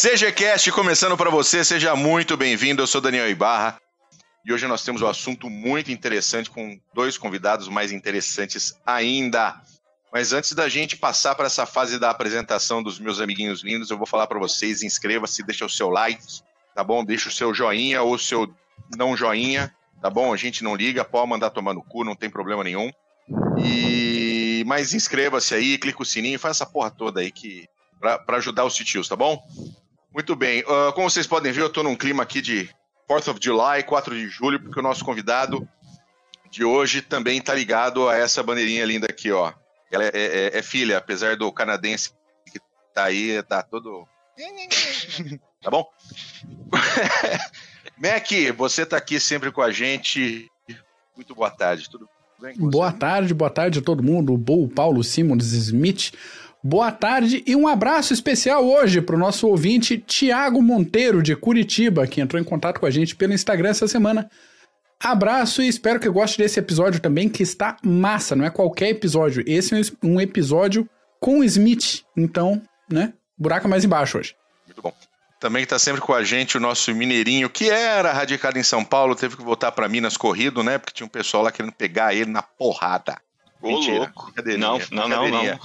CGCast começando para você, seja muito bem-vindo. Eu sou Daniel Ibarra e hoje nós temos um assunto muito interessante com dois convidados mais interessantes ainda. Mas antes da gente passar para essa fase da apresentação dos meus amiguinhos lindos, eu vou falar para vocês: inscreva-se, deixa o seu like, tá bom? Deixa o seu joinha ou o seu não joinha, tá bom? A gente não liga, pode mandar tomar no cu, não tem problema nenhum. E mas inscreva-se aí, clica o sininho, faz essa porra toda aí que para ajudar os titios, tá bom? Muito bem. Uh, como vocês podem ver, eu estou num clima aqui de 4th of July, 4 de julho, porque o nosso convidado de hoje também está ligado a essa bandeirinha linda aqui, ó. Ela é, é, é filha, apesar do canadense que tá aí, tá todo. tá bom? Mac, você tá aqui sempre com a gente. Muito boa tarde, tudo bem? Boa tarde, boa tarde a todo mundo. O Paulo Simons Smith Boa tarde e um abraço especial hoje para o nosso ouvinte Tiago Monteiro, de Curitiba, que entrou em contato com a gente pelo Instagram essa semana. Abraço e espero que goste desse episódio também, que está massa, não é qualquer episódio. Esse é um episódio com o Smith, então, né? Buraco mais embaixo hoje. Muito bom. Também está sempre com a gente o nosso mineirinho, que era radicado em São Paulo, teve que voltar para Minas corrido, né? Porque tinha um pessoal lá querendo pegar ele na porrada. Ô, louco. Não, não, não, não.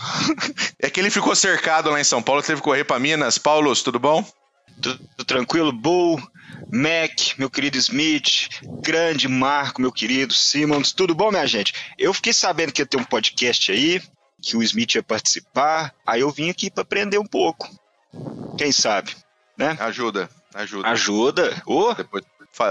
É que ele ficou cercado lá em São Paulo, teve que correr para Minas. Paulo, tudo bom? Tudo, tranquilo, Bull, Mac, meu querido Smith, grande Marco, meu querido Simmons, tudo bom, minha gente? Eu fiquei sabendo que ia ter um podcast aí, que o Smith ia participar, aí eu vim aqui para aprender um pouco. Quem sabe, né? Ajuda, ajuda. Ajuda. Oh. Depois,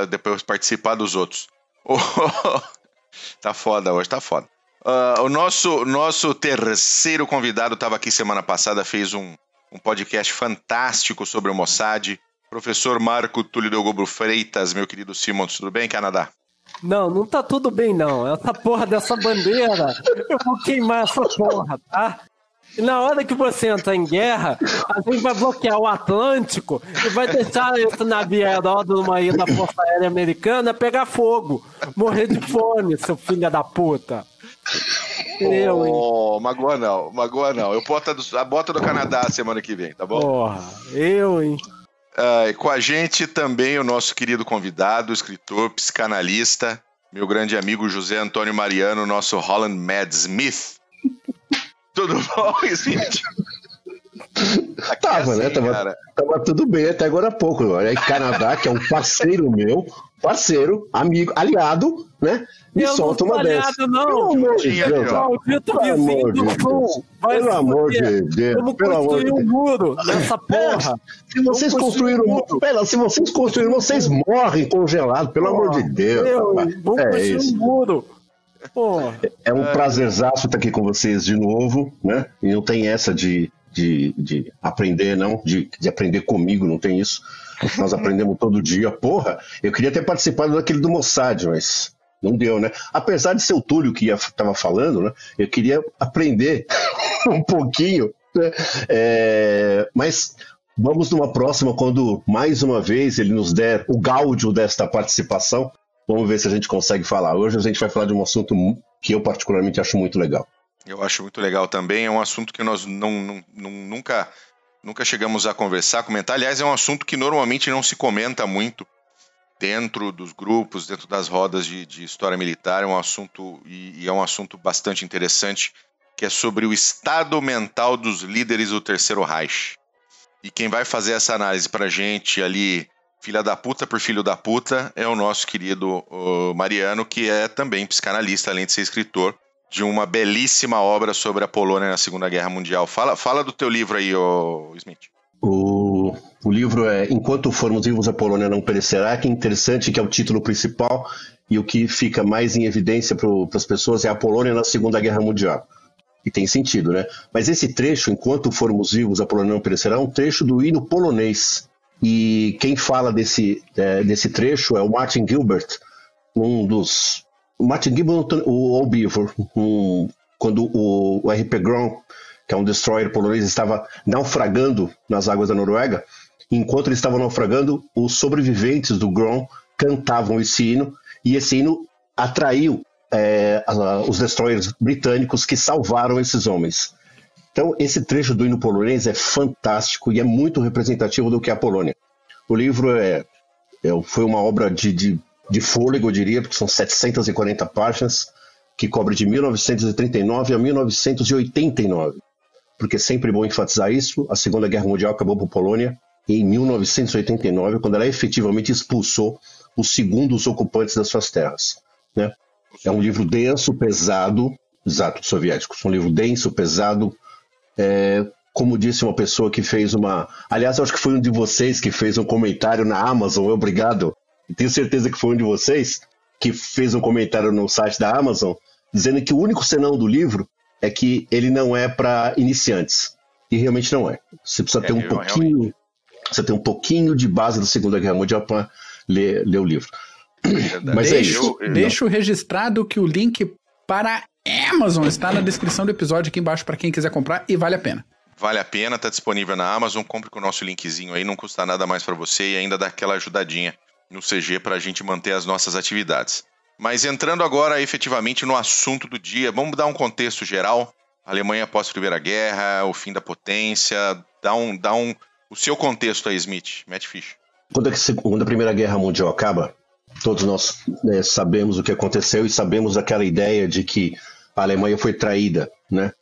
depois participar dos outros. Oh, tá foda hoje, tá foda. Uh, o nosso, nosso terceiro convidado estava aqui semana passada, fez um, um podcast fantástico sobre o Mossad. Professor Marco Túlio Delgobro Freitas, meu querido Simons, tudo bem, Canadá? Não, não tá tudo bem, não. Essa porra dessa bandeira, eu vou queimar essa porra, tá? E na hora que você entrar em guerra, a gente vai bloquear o Atlântico e vai deixar esse navio aeródromo aí da Força Aérea Americana pegar fogo, morrer de fome, seu filho da puta. Eu, hein? Oh, magoa não, magoa não. Eu boto a, do, a bota do Canadá semana que vem, tá bom? Porra, eu, hein? Uh, com a gente também o nosso querido convidado, escritor, psicanalista, meu grande amigo José Antônio Mariano, nosso Holland Mad Smith. Tudo bom, Smith? Tava, né? assim, né? Tava, tava, tudo bem até agora há pouco. Aí Canadá, que é um parceiro meu, parceiro, amigo, aliado, né? Me eu solta uma dessa. Não. Pelo amor de Deus. Maldito vizinho do sul. Pelo amor de Deus. Vamos construir um muro nessa porra. Se vocês construíram um muro. Pera, se vocês construíram, vocês morrem congelados, pelo amor de Deus. vamos é construir isso. um muro. Porra. É um prazerzaço estar aqui com vocês de novo, né? E não tem essa de, de, de aprender, não, de, de aprender comigo, não tem isso. Nós aprendemos todo dia. Porra, eu queria ter participado daquele do Mossad, mas não deu, né? Apesar de ser o Túlio que estava falando, né? Eu queria aprender um pouquinho, né? É, mas vamos numa próxima, quando mais uma vez ele nos der o gáudio desta participação. Vamos ver se a gente consegue falar. Hoje a gente vai falar de um assunto que eu particularmente acho muito legal. Eu acho muito legal também. É um assunto que nós não, não, não, nunca, nunca chegamos a conversar, comentar. Aliás, é um assunto que normalmente não se comenta muito dentro dos grupos, dentro das rodas de, de história militar, é um assunto e, e, é um assunto bastante interessante, que é sobre o estado mental dos líderes do Terceiro Reich. E quem vai fazer essa análise para gente ali, filha da puta por filho da puta, é o nosso querido Mariano, que é também psicanalista, além de ser escritor de uma belíssima obra sobre a Polônia na Segunda Guerra Mundial. Fala, fala do teu livro aí, Smith. O, o livro é Enquanto Formos Vivos, a Polônia Não Perecerá, que é interessante, que é o título principal, e o que fica mais em evidência para as pessoas é a Polônia na Segunda Guerra Mundial. E tem sentido, né? Mas esse trecho, Enquanto Formos Vivos, a Polônia Não Perecerá, é um trecho do hino polonês. E quem fala desse, é, desse trecho é o Martin Gilbert, um dos. O Martin Gilbert, o Obivor, um, quando o, o R.P. Grom que é um destroyer polonês, estava naufragando nas águas da Noruega. Enquanto ele estava naufragando, os sobreviventes do Grom cantavam esse hino, e esse hino atraiu é, os destroyers britânicos que salvaram esses homens. Então, esse trecho do hino polonês é fantástico e é muito representativo do que é a Polônia. O livro é, é foi uma obra de, de, de fôlego, eu diria, porque são 740 páginas, que cobre de 1939 a 1989. Porque é sempre bom enfatizar isso, a Segunda Guerra Mundial acabou por Polônia em 1989, quando ela efetivamente expulsou os segundos ocupantes das suas terras. Né? É um livro denso, pesado, exato, soviéticos, um livro denso, pesado, é, como disse uma pessoa que fez uma. Aliás, acho que foi um de vocês que fez um comentário na Amazon, obrigado. Tenho certeza que foi um de vocês que fez um comentário no site da Amazon dizendo que o único senão do livro é que ele não é para iniciantes. E realmente não é. Você precisa é, ter um pouquinho. Realmente. Você tem um pouquinho de base da Segunda Guerra Mundial para ler, ler o livro. Mas deixo, é isso. Deixo registrado que o link para Amazon está na descrição do episódio aqui embaixo para quem quiser comprar e vale a pena. Vale a pena, tá disponível na Amazon, compre com o nosso linkzinho aí, não custa nada mais para você e ainda dá aquela ajudadinha no CG para a gente manter as nossas atividades. Mas entrando agora efetivamente no assunto do dia, vamos dar um contexto geral. Alemanha após a Primeira Guerra, o fim da potência, dá um, dá um o seu contexto aí, Smith, Matt Fish. Quando a Primeira Guerra Mundial acaba, todos nós né, sabemos o que aconteceu e sabemos aquela ideia de que a Alemanha foi traída, né?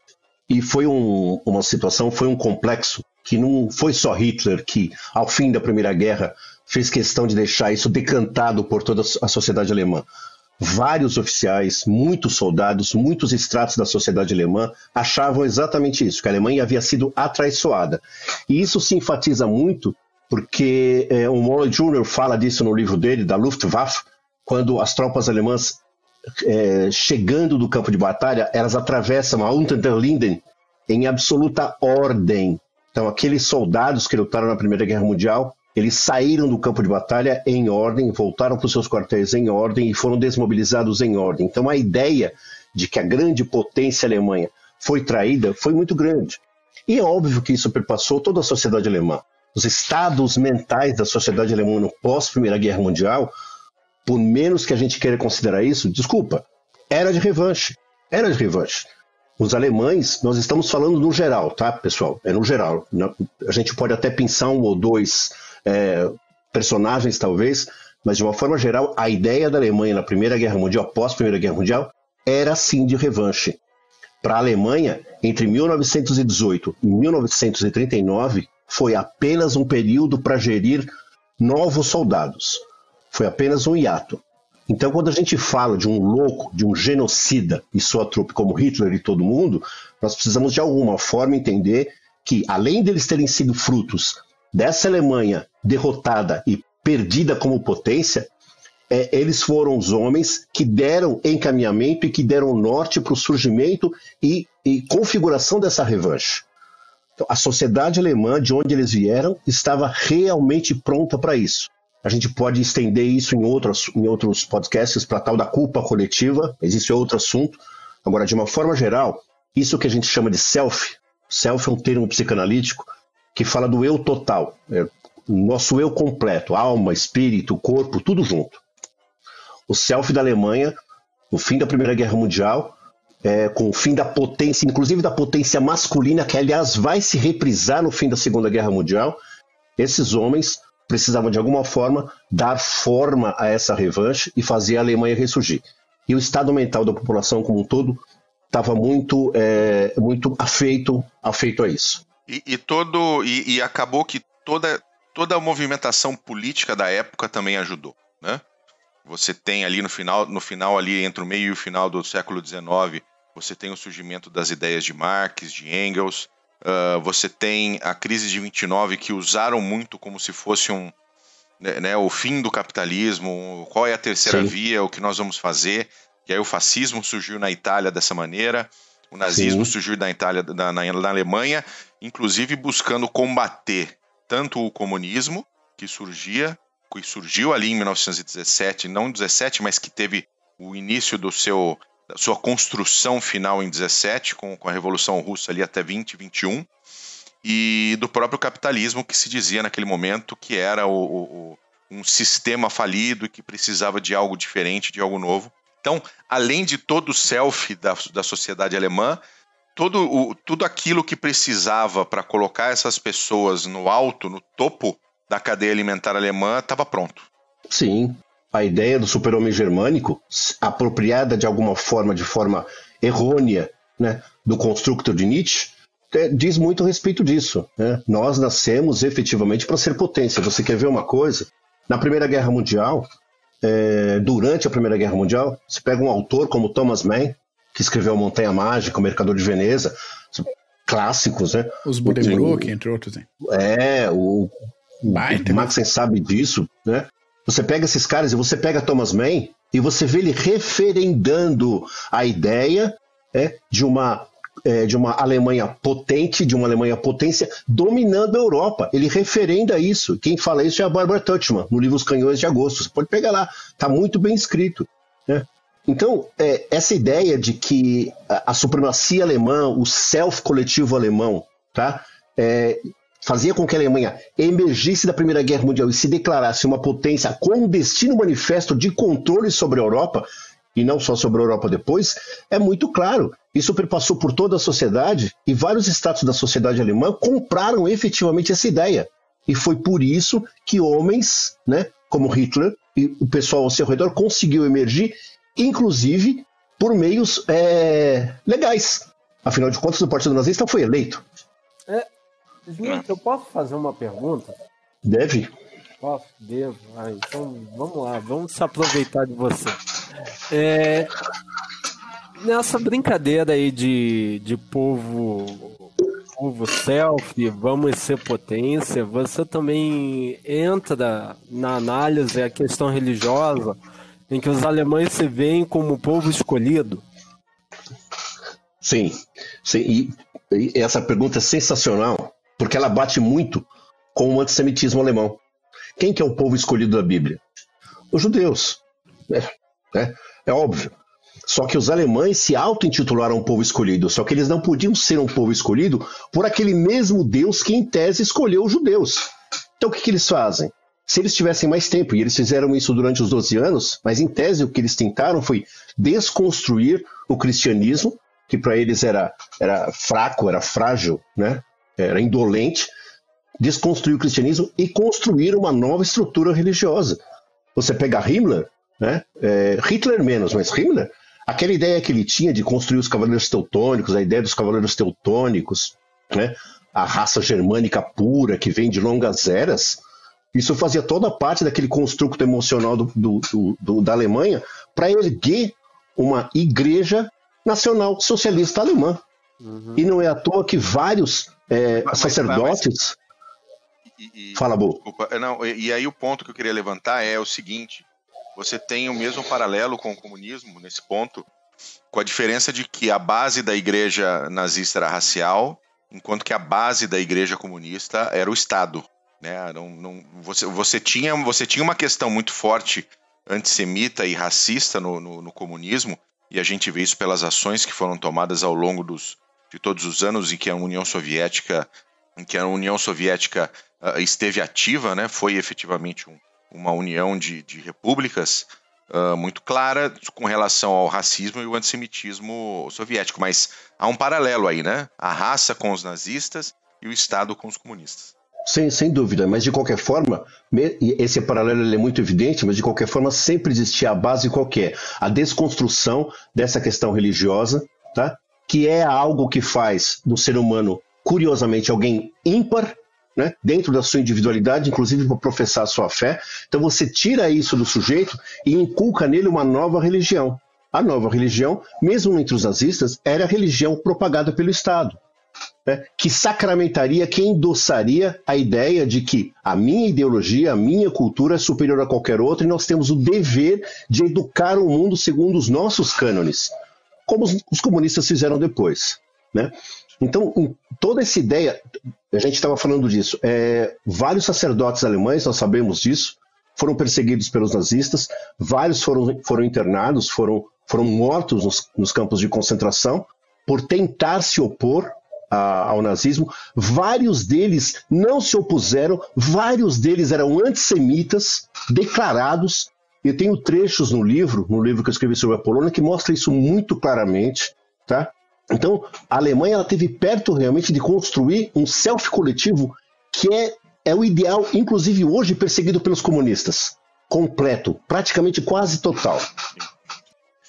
E foi um, uma situação, foi um complexo que não foi só Hitler que, ao fim da Primeira Guerra, fez questão de deixar isso decantado por toda a sociedade alemã. Vários oficiais, muitos soldados, muitos estratos da sociedade alemã achavam exatamente isso, que a Alemanha havia sido atraiçoada. E isso se enfatiza muito porque é, o Molly Jr. fala disso no livro dele, da Luftwaffe, quando as tropas alemãs é, chegando do campo de batalha, elas atravessam a Unter den Linden em absoluta ordem. Então, aqueles soldados que lutaram na Primeira Guerra Mundial, eles saíram do campo de batalha em ordem, voltaram para os seus quartéis em ordem e foram desmobilizados em ordem. Então, a ideia de que a grande potência Alemanha foi traída foi muito grande. E é óbvio que isso perpassou toda a sociedade alemã. Os estados mentais da sociedade alemã no pós-Primeira Guerra Mundial por menos que a gente queira considerar isso, desculpa, era de revanche. Era de revanche. Os alemães, nós estamos falando no geral, tá, pessoal? É no geral. A gente pode até pensar um ou dois é, personagens, talvez, mas de uma forma geral, a ideia da Alemanha na Primeira Guerra Mundial, após a Primeira Guerra Mundial, era sim de revanche. Para a Alemanha, entre 1918 e 1939, foi apenas um período para gerir novos soldados foi apenas um hiato. Então, quando a gente fala de um louco, de um genocida e sua trupe como Hitler e todo mundo, nós precisamos de alguma forma entender que, além deles terem sido frutos dessa Alemanha derrotada e perdida como potência, é, eles foram os homens que deram encaminhamento e que deram norte para o surgimento e, e configuração dessa revanche. Então, a sociedade alemã, de onde eles vieram, estava realmente pronta para isso. A gente pode estender isso em outros, em outros podcasts para tal da culpa coletiva, existe outro assunto. Agora, de uma forma geral, isso que a gente chama de self, self é um termo psicanalítico que fala do eu total, é nosso eu completo, alma, espírito, corpo, tudo junto. O self da Alemanha, no fim da Primeira Guerra Mundial, é, com o fim da potência, inclusive da potência masculina, que aliás vai se reprisar no fim da Segunda Guerra Mundial, esses homens precisavam de alguma forma dar forma a essa revanche e fazer a Alemanha ressurgir. E o estado mental da população como um todo estava muito, é, muito afeito, afeito a isso. E, e todo e, e, acabou que toda, toda a movimentação política da época também ajudou, né? Você tem ali no final, no final ali entre o meio e o final do século XIX, você tem o surgimento das ideias de Marx, de Engels, Uh, você tem a crise de 29 que usaram muito como se fosse um né, né, o fim do capitalismo, qual é a terceira Sim. via, o que nós vamos fazer. E aí o fascismo surgiu na Itália dessa maneira, o nazismo Sim. surgiu na Itália, na, na, na Alemanha, inclusive buscando combater tanto o comunismo que surgia, que surgiu ali em 1917, não 17, mas que teve o início do seu sua construção final em 17, com, com a Revolução Russa ali até 20, 21, e do próprio capitalismo que se dizia naquele momento que era o, o, um sistema falido e que precisava de algo diferente, de algo novo. Então, além de todo o self da, da sociedade alemã, todo o, tudo aquilo que precisava para colocar essas pessoas no alto, no topo da cadeia alimentar alemã, estava pronto. Sim. A ideia do super-homem germânico, apropriada de alguma forma, de forma errônea, né, do constructor de Nietzsche, é, diz muito a respeito disso. Né? Nós nascemos efetivamente para ser potência. Você quer ver uma coisa? Na Primeira Guerra Mundial, é, durante a Primeira Guerra Mundial, você pega um autor como Thomas Mann, que escreveu Montanha Mágica, O Mercador de Veneza, clássicos, né? Os Buddenbrook, entre outros. Hein? É, o, Baita, o Maxen sabe disso, né? Você pega esses caras e você pega Thomas Mann e você vê ele referendando a ideia é, de uma é, de uma Alemanha potente, de uma Alemanha potência dominando a Europa. Ele referenda isso. Quem fala isso é a Barbara Tuchman, no livro Os Canhões de Agosto. Você pode pegar lá, está muito bem escrito. Né? Então, é, essa ideia de que a, a, supremacia alemã, o self coletivo alemão, tá? É, fazia com que a Alemanha emergisse da Primeira Guerra Mundial e se declarasse uma potência com um destino manifesto de controle sobre a Europa, e não só sobre a Europa depois, é muito claro. Isso perpassou por toda a sociedade e vários estados da sociedade alemã compraram efetivamente essa ideia. E foi por isso que homens, né, como Hitler e o pessoal ao seu redor conseguiu emergir, inclusive por meios é, legais. Afinal de contas, o Partido Nazista foi eleito. É, Smith, eu posso fazer uma pergunta? Deve. Posso? Devo. Ah, então vamos lá, vamos se aproveitar de você. É, nessa brincadeira aí de, de povo povo selfie, vamos ser potência, você também entra na análise a questão religiosa, em que os alemães se veem como povo escolhido? Sim, sim. E, e essa pergunta é sensacional, porque ela bate muito com o antissemitismo alemão. Quem que é o povo escolhido da Bíblia? Os judeus. É, é, é óbvio. Só que os alemães se auto-intitularam povo escolhido, só que eles não podiam ser um povo escolhido por aquele mesmo Deus que, em tese, escolheu os judeus. Então o que, que eles fazem? Se eles tivessem mais tempo, e eles fizeram isso durante os 12 anos, mas em tese o que eles tentaram foi desconstruir o cristianismo, que para eles era, era fraco, era frágil, né? era indolente, desconstruir o cristianismo e construir uma nova estrutura religiosa. Você pega Himmler, né? É, Hitler menos, mas Himmler aquela ideia que ele tinha de construir os cavaleiros teutônicos, a ideia dos cavaleiros teutônicos, né? a raça germânica pura que vem de longas eras, isso fazia toda parte daquele construto emocional do, do, do, da Alemanha para erguer uma igreja nacional socialista alemã. Uhum. E não é à toa que vários é, mas, sacerdotes. Mas, mas, e, e, Fala, Bo. Desculpa, não, e, e aí o ponto que eu queria levantar é o seguinte: você tem o mesmo paralelo com o comunismo nesse ponto, com a diferença de que a base da igreja nazista era racial, enquanto que a base da igreja comunista era o Estado. Né? Não, não, você, você, tinha, você tinha uma questão muito forte antissemita e racista no, no, no, comunismo, e a gente vê isso pelas ações que foram tomadas ao longo dos, de todos os anos em que a União Soviética, em que a União Soviética uh, esteve ativa, né? foi efetivamente um, uma união de, de repúblicas uh, muito clara com relação ao racismo e o antissemitismo soviético. Mas há um paralelo aí, né? A raça com os nazistas e o Estado com os comunistas. Sem, sem dúvida, mas de qualquer forma, esse paralelo é muito evidente, mas de qualquer forma sempre existia a base qualquer, a desconstrução dessa questão religiosa, tá? que é algo que faz do ser humano, curiosamente, alguém ímpar né, dentro da sua individualidade, inclusive para professar a sua fé. Então você tira isso do sujeito e inculca nele uma nova religião. A nova religião, mesmo entre os nazistas, era a religião propagada pelo Estado, né, que sacramentaria, que endossaria a ideia de que a minha ideologia, a minha cultura é superior a qualquer outra e nós temos o dever de educar o mundo segundo os nossos cânones, como os, comunistas fizeram depois. Né? Então, toda essa ideia, a gente estava falando disso, é, vários sacerdotes alemães, nós sabemos disso, foram perseguidos pelos nazistas, vários foram, foram internados, foram, foram mortos nos, nos campos de concentração por tentar se opor a, ao nazismo. Vários deles não se opuseram, vários deles eram antissemitas declarados. Eu tenho trechos no livro, no livro que eu escrevi sobre a Polônia, que mostra isso muito claramente, tá? Então, a Alemanha ela teve perto realmente de construir um self coletivo que é, é o ideal, inclusive hoje perseguido pelos comunistas. Completo, praticamente quase total.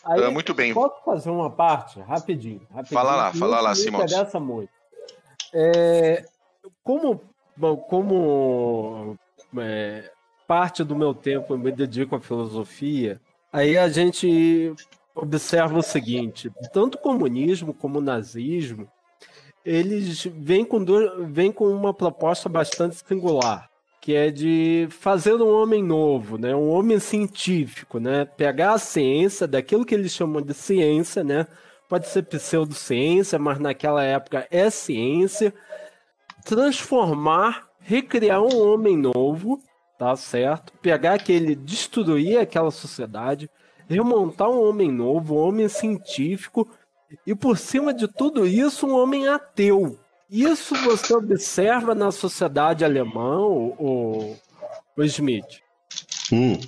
Aí, Ah, muito bem. Posso fazer uma parte? Rapidinho. rapidinho Fala lá, fala lá, me Simões. interessa muito. É, como bom, como é, parte do meu tempo eu me dedico à filosofia, aí a gente observa o seguinte: tanto o comunismo como o nazismo, eles vêm com, do- vêm com uma proposta bastante singular, que é de fazer um homem novo, né? um homem científico, né? pegar a ciência, daquilo que eles chamam de ciência, né? pode ser pseudociência, mas naquela época é ciência, transformar, recriar um homem novo, tá certo? Pegar aquele, destruir aquela sociedade, remontar um homem novo, um homem científico, e por cima de tudo isso, um homem ateu. Isso você observa na sociedade alemã, o, o, Smith. Hum.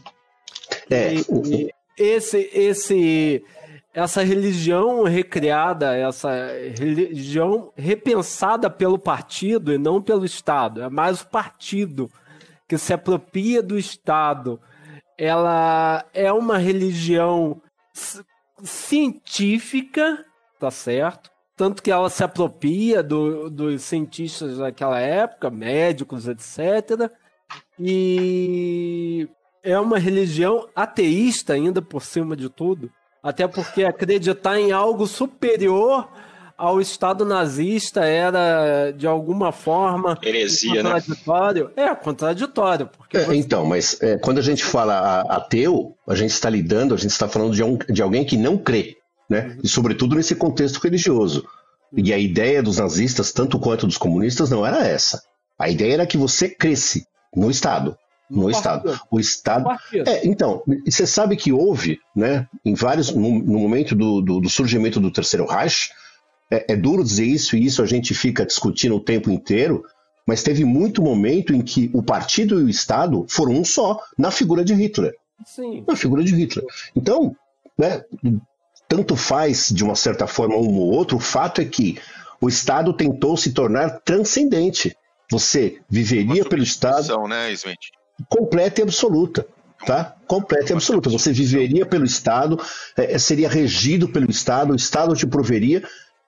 É, e esse, esse, essa religião recriada, essa religião repensada pelo partido e não pelo Estado, é mais o partido que se apropria do Estado. Ela é uma religião ci- científica, tá certo? Tanto que ela se apropria do- dos cientistas daquela época, médicos, etc. E é uma religião ateísta ainda por cima de tudo, até porque acreditar em algo superior ao Estado nazista era de alguma forma Heresia, né? contraditório. É contraditório, porque É, você- então, mas é, quando a gente fala a- ateu, a gente está lidando, a gente está falando de, um- de alguém que não crê, né? E sobretudo nesse contexto religioso. E a ideia dos nazistas, tanto quanto dos comunistas, não era essa. A ideia era que você cresce no Estado. No Estado. partido, O Estado. É, então, você sabe que houve, né, em vários, no, no momento do, do- do surgimento do Terceiro Reich, é, é duro dizer isso, e isso a gente fica discutindo o tempo inteiro, mas teve muito momento em que o partido e o Estado foram um só, na figura de Hitler. Sim. Na figura de Hitler. Então, né, tanto faz, de uma certa forma, um ou outro, o fato é que o Estado tentou se tornar transcendente. Você viveria pelo Estado né, Smith? completa e absoluta. Tá? Completa e absoluta. Você viveria pelo Estado, eh, seria regido pelo Estado, o Estado te proveria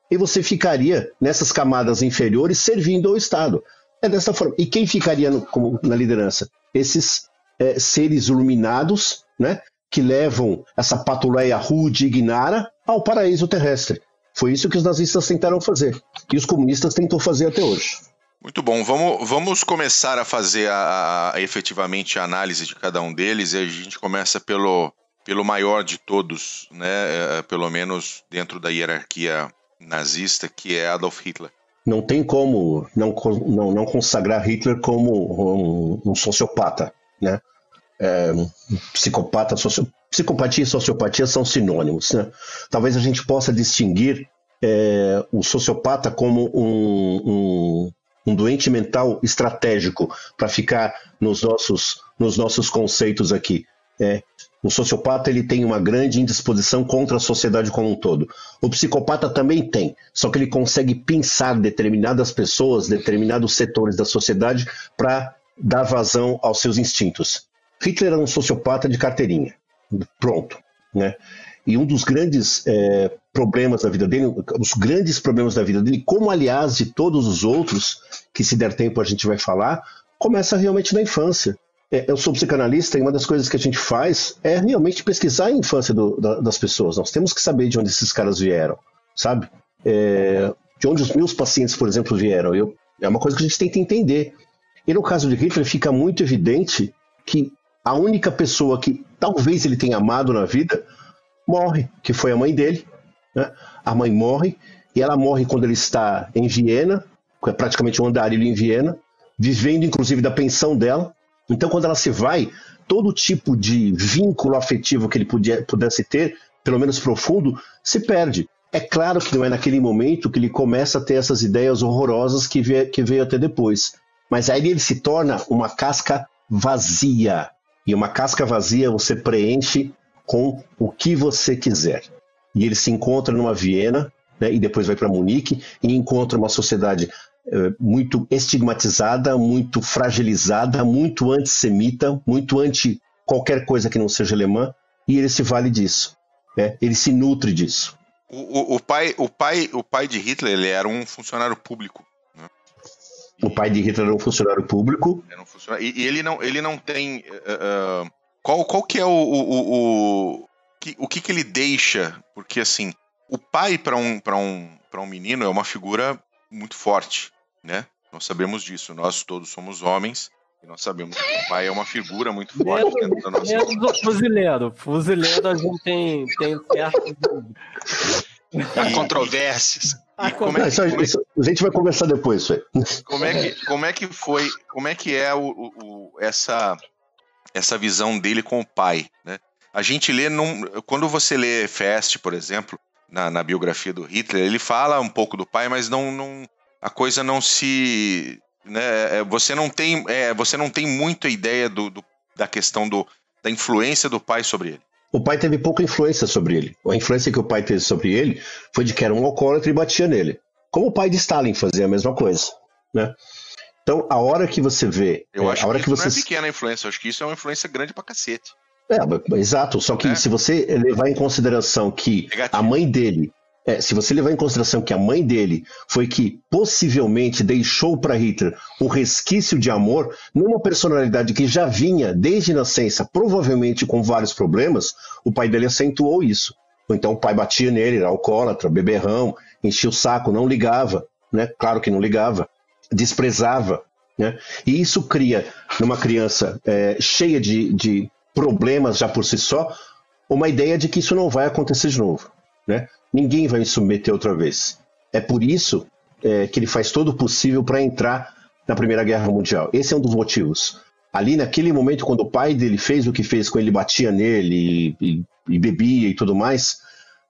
e você ficaria nessas camadas inferiores servindo ao Estado. É dessa forma. E quem ficaria no- como- na liderança? Esses eh, seres iluminados, né, que levam essa patuleia rude e ignara ao paraíso terrestre. Foi isso que os nazistas tentaram fazer. E os comunistas tentam fazer até hoje. Muito bom. Vamos, vamos começar a fazer a, a- efetivamente a análise de cada um deles e a gente começa pelo, pelo maior de todos, né? eh, Pelo menos dentro da hierarquia nazista, que é Adolf Hitler. não tem como não, não, não consagrar Hitler como um, um sociopata, né? É, psicopata, socio... psicopatia e sociopatia são sinônimos, né? Talvez a gente possa distinguir é, o sociopata como um, um, um doente mental estratégico para ficar nos nossos, nos nossos conceitos aqui. É, o sociopata ele tem uma grande indisposição contra a sociedade como um todo. O psicopata também tem, só que ele consegue pensar determinadas pessoas, determinados setores da sociedade para dar vazão aos seus instintos. Hitler era um sociopata de carteirinha. Pronto. Né? E um dos grandes é, problemas da vida dele, os grandes problemas da vida dele, como aliás de todos os outros, que se der tempo a gente vai falar, começa realmente na infância. É, eu sou psicanalista e uma das coisas que a gente faz é realmente pesquisar a infância do, da, das pessoas. Nós temos que saber de onde esses caras vieram, sabe? É, de onde os meus pacientes, por exemplo, vieram. Eu, é uma coisa que a gente que entender. E no caso de Hitler fica muito evidente que a única pessoa que talvez ele tenha amado na vida morre, que foi a mãe dele. Né? A mãe morre e ela morre quando ele está em Viena, que é praticamente um andarilho em Viena, vivendo inclusive da pensão dela. Então, quando ela se vai, todo tipo de vínculo afetivo que ele podia, pudesse ter, pelo menos profundo, se perde. É claro que não é naquele momento que ele começa a ter essas ideias horrorosas que veio, que veio até depois. Mas aí ele se torna uma casca vazia. E uma casca vazia você preenche com o que você quiser. E ele se encontra numa Viena né, e depois vai para Munique e encontra uma sociedade muito estigmatizada, muito fragilizada, muito antissemita, muito anti qualquer coisa que não seja alemã, e ele se vale disso. Né? Ele se nutre disso. O, o, o, pai, o, pai, o pai de Hitler ele era um funcionário público. Né? O pai de Hitler era um funcionário público. Um funcionário, e, e, ele não, ele não tem. Uh, uh, qual, qual que é o. o, o, que, o que, que ele deixa? Porque assim, o pai para um, um, um menino é uma figura muito forte né? Nós sabemos disso, nós todos somos homens e nós sabemos que o pai é uma figura muito forte dentro da nossa Menos o fuzileiro. Fuzileiro a gente tem, tem certos... Há controvérsias. E como é, que, como é que, a gente vai conversar depois isso aí. Como é que, como é que foi, como é que é o, o, essa, essa visão dele com o pai, né? A gente lê, num, quando você lê Fest, por exemplo, na, na biografia do Hitler, ele fala um pouco do pai, mas não, não, a coisa não se. Né, é, você, não tem, é, você não tem muita ideia do, do, da questão do, da influência do pai sobre ele. O pai teve pouca influência sobre ele. A influência que o pai teve sobre ele foi de que era um alcoólatra e batia nele. Como o pai de Stalin fazia a mesma coisa. Né? Então, a hora que você vê. Eu é, acho a hora que, que você... não é pequena influência, eu acho que isso é uma influência grande pra cacete. É, exato. Só que é. se você levar em consideração que Negativo. a mãe dele é, se você levar em consideração que a mãe dele foi que possivelmente deixou para Hitler um resquício de amor numa personalidade que já vinha desde nascença, provavelmente com vários problemas, o pai dele acentuou isso. Então o pai batia nele, era alcoólatra, beberrão, enchia o saco, não ligava, né? Claro que não ligava, desprezava, né? E isso cria numa criança é, cheia de, de problemas já por si só, uma ideia de que isso não vai acontecer de novo, né? Ninguém vai me submeter outra vez. É por isso é, que ele faz todo o possível para entrar na Primeira Guerra Mundial. Esse é um dos motivos. Ali naquele momento, quando o pai dele fez o que fez, quando ele batia nele e, e, e bebia e tudo mais,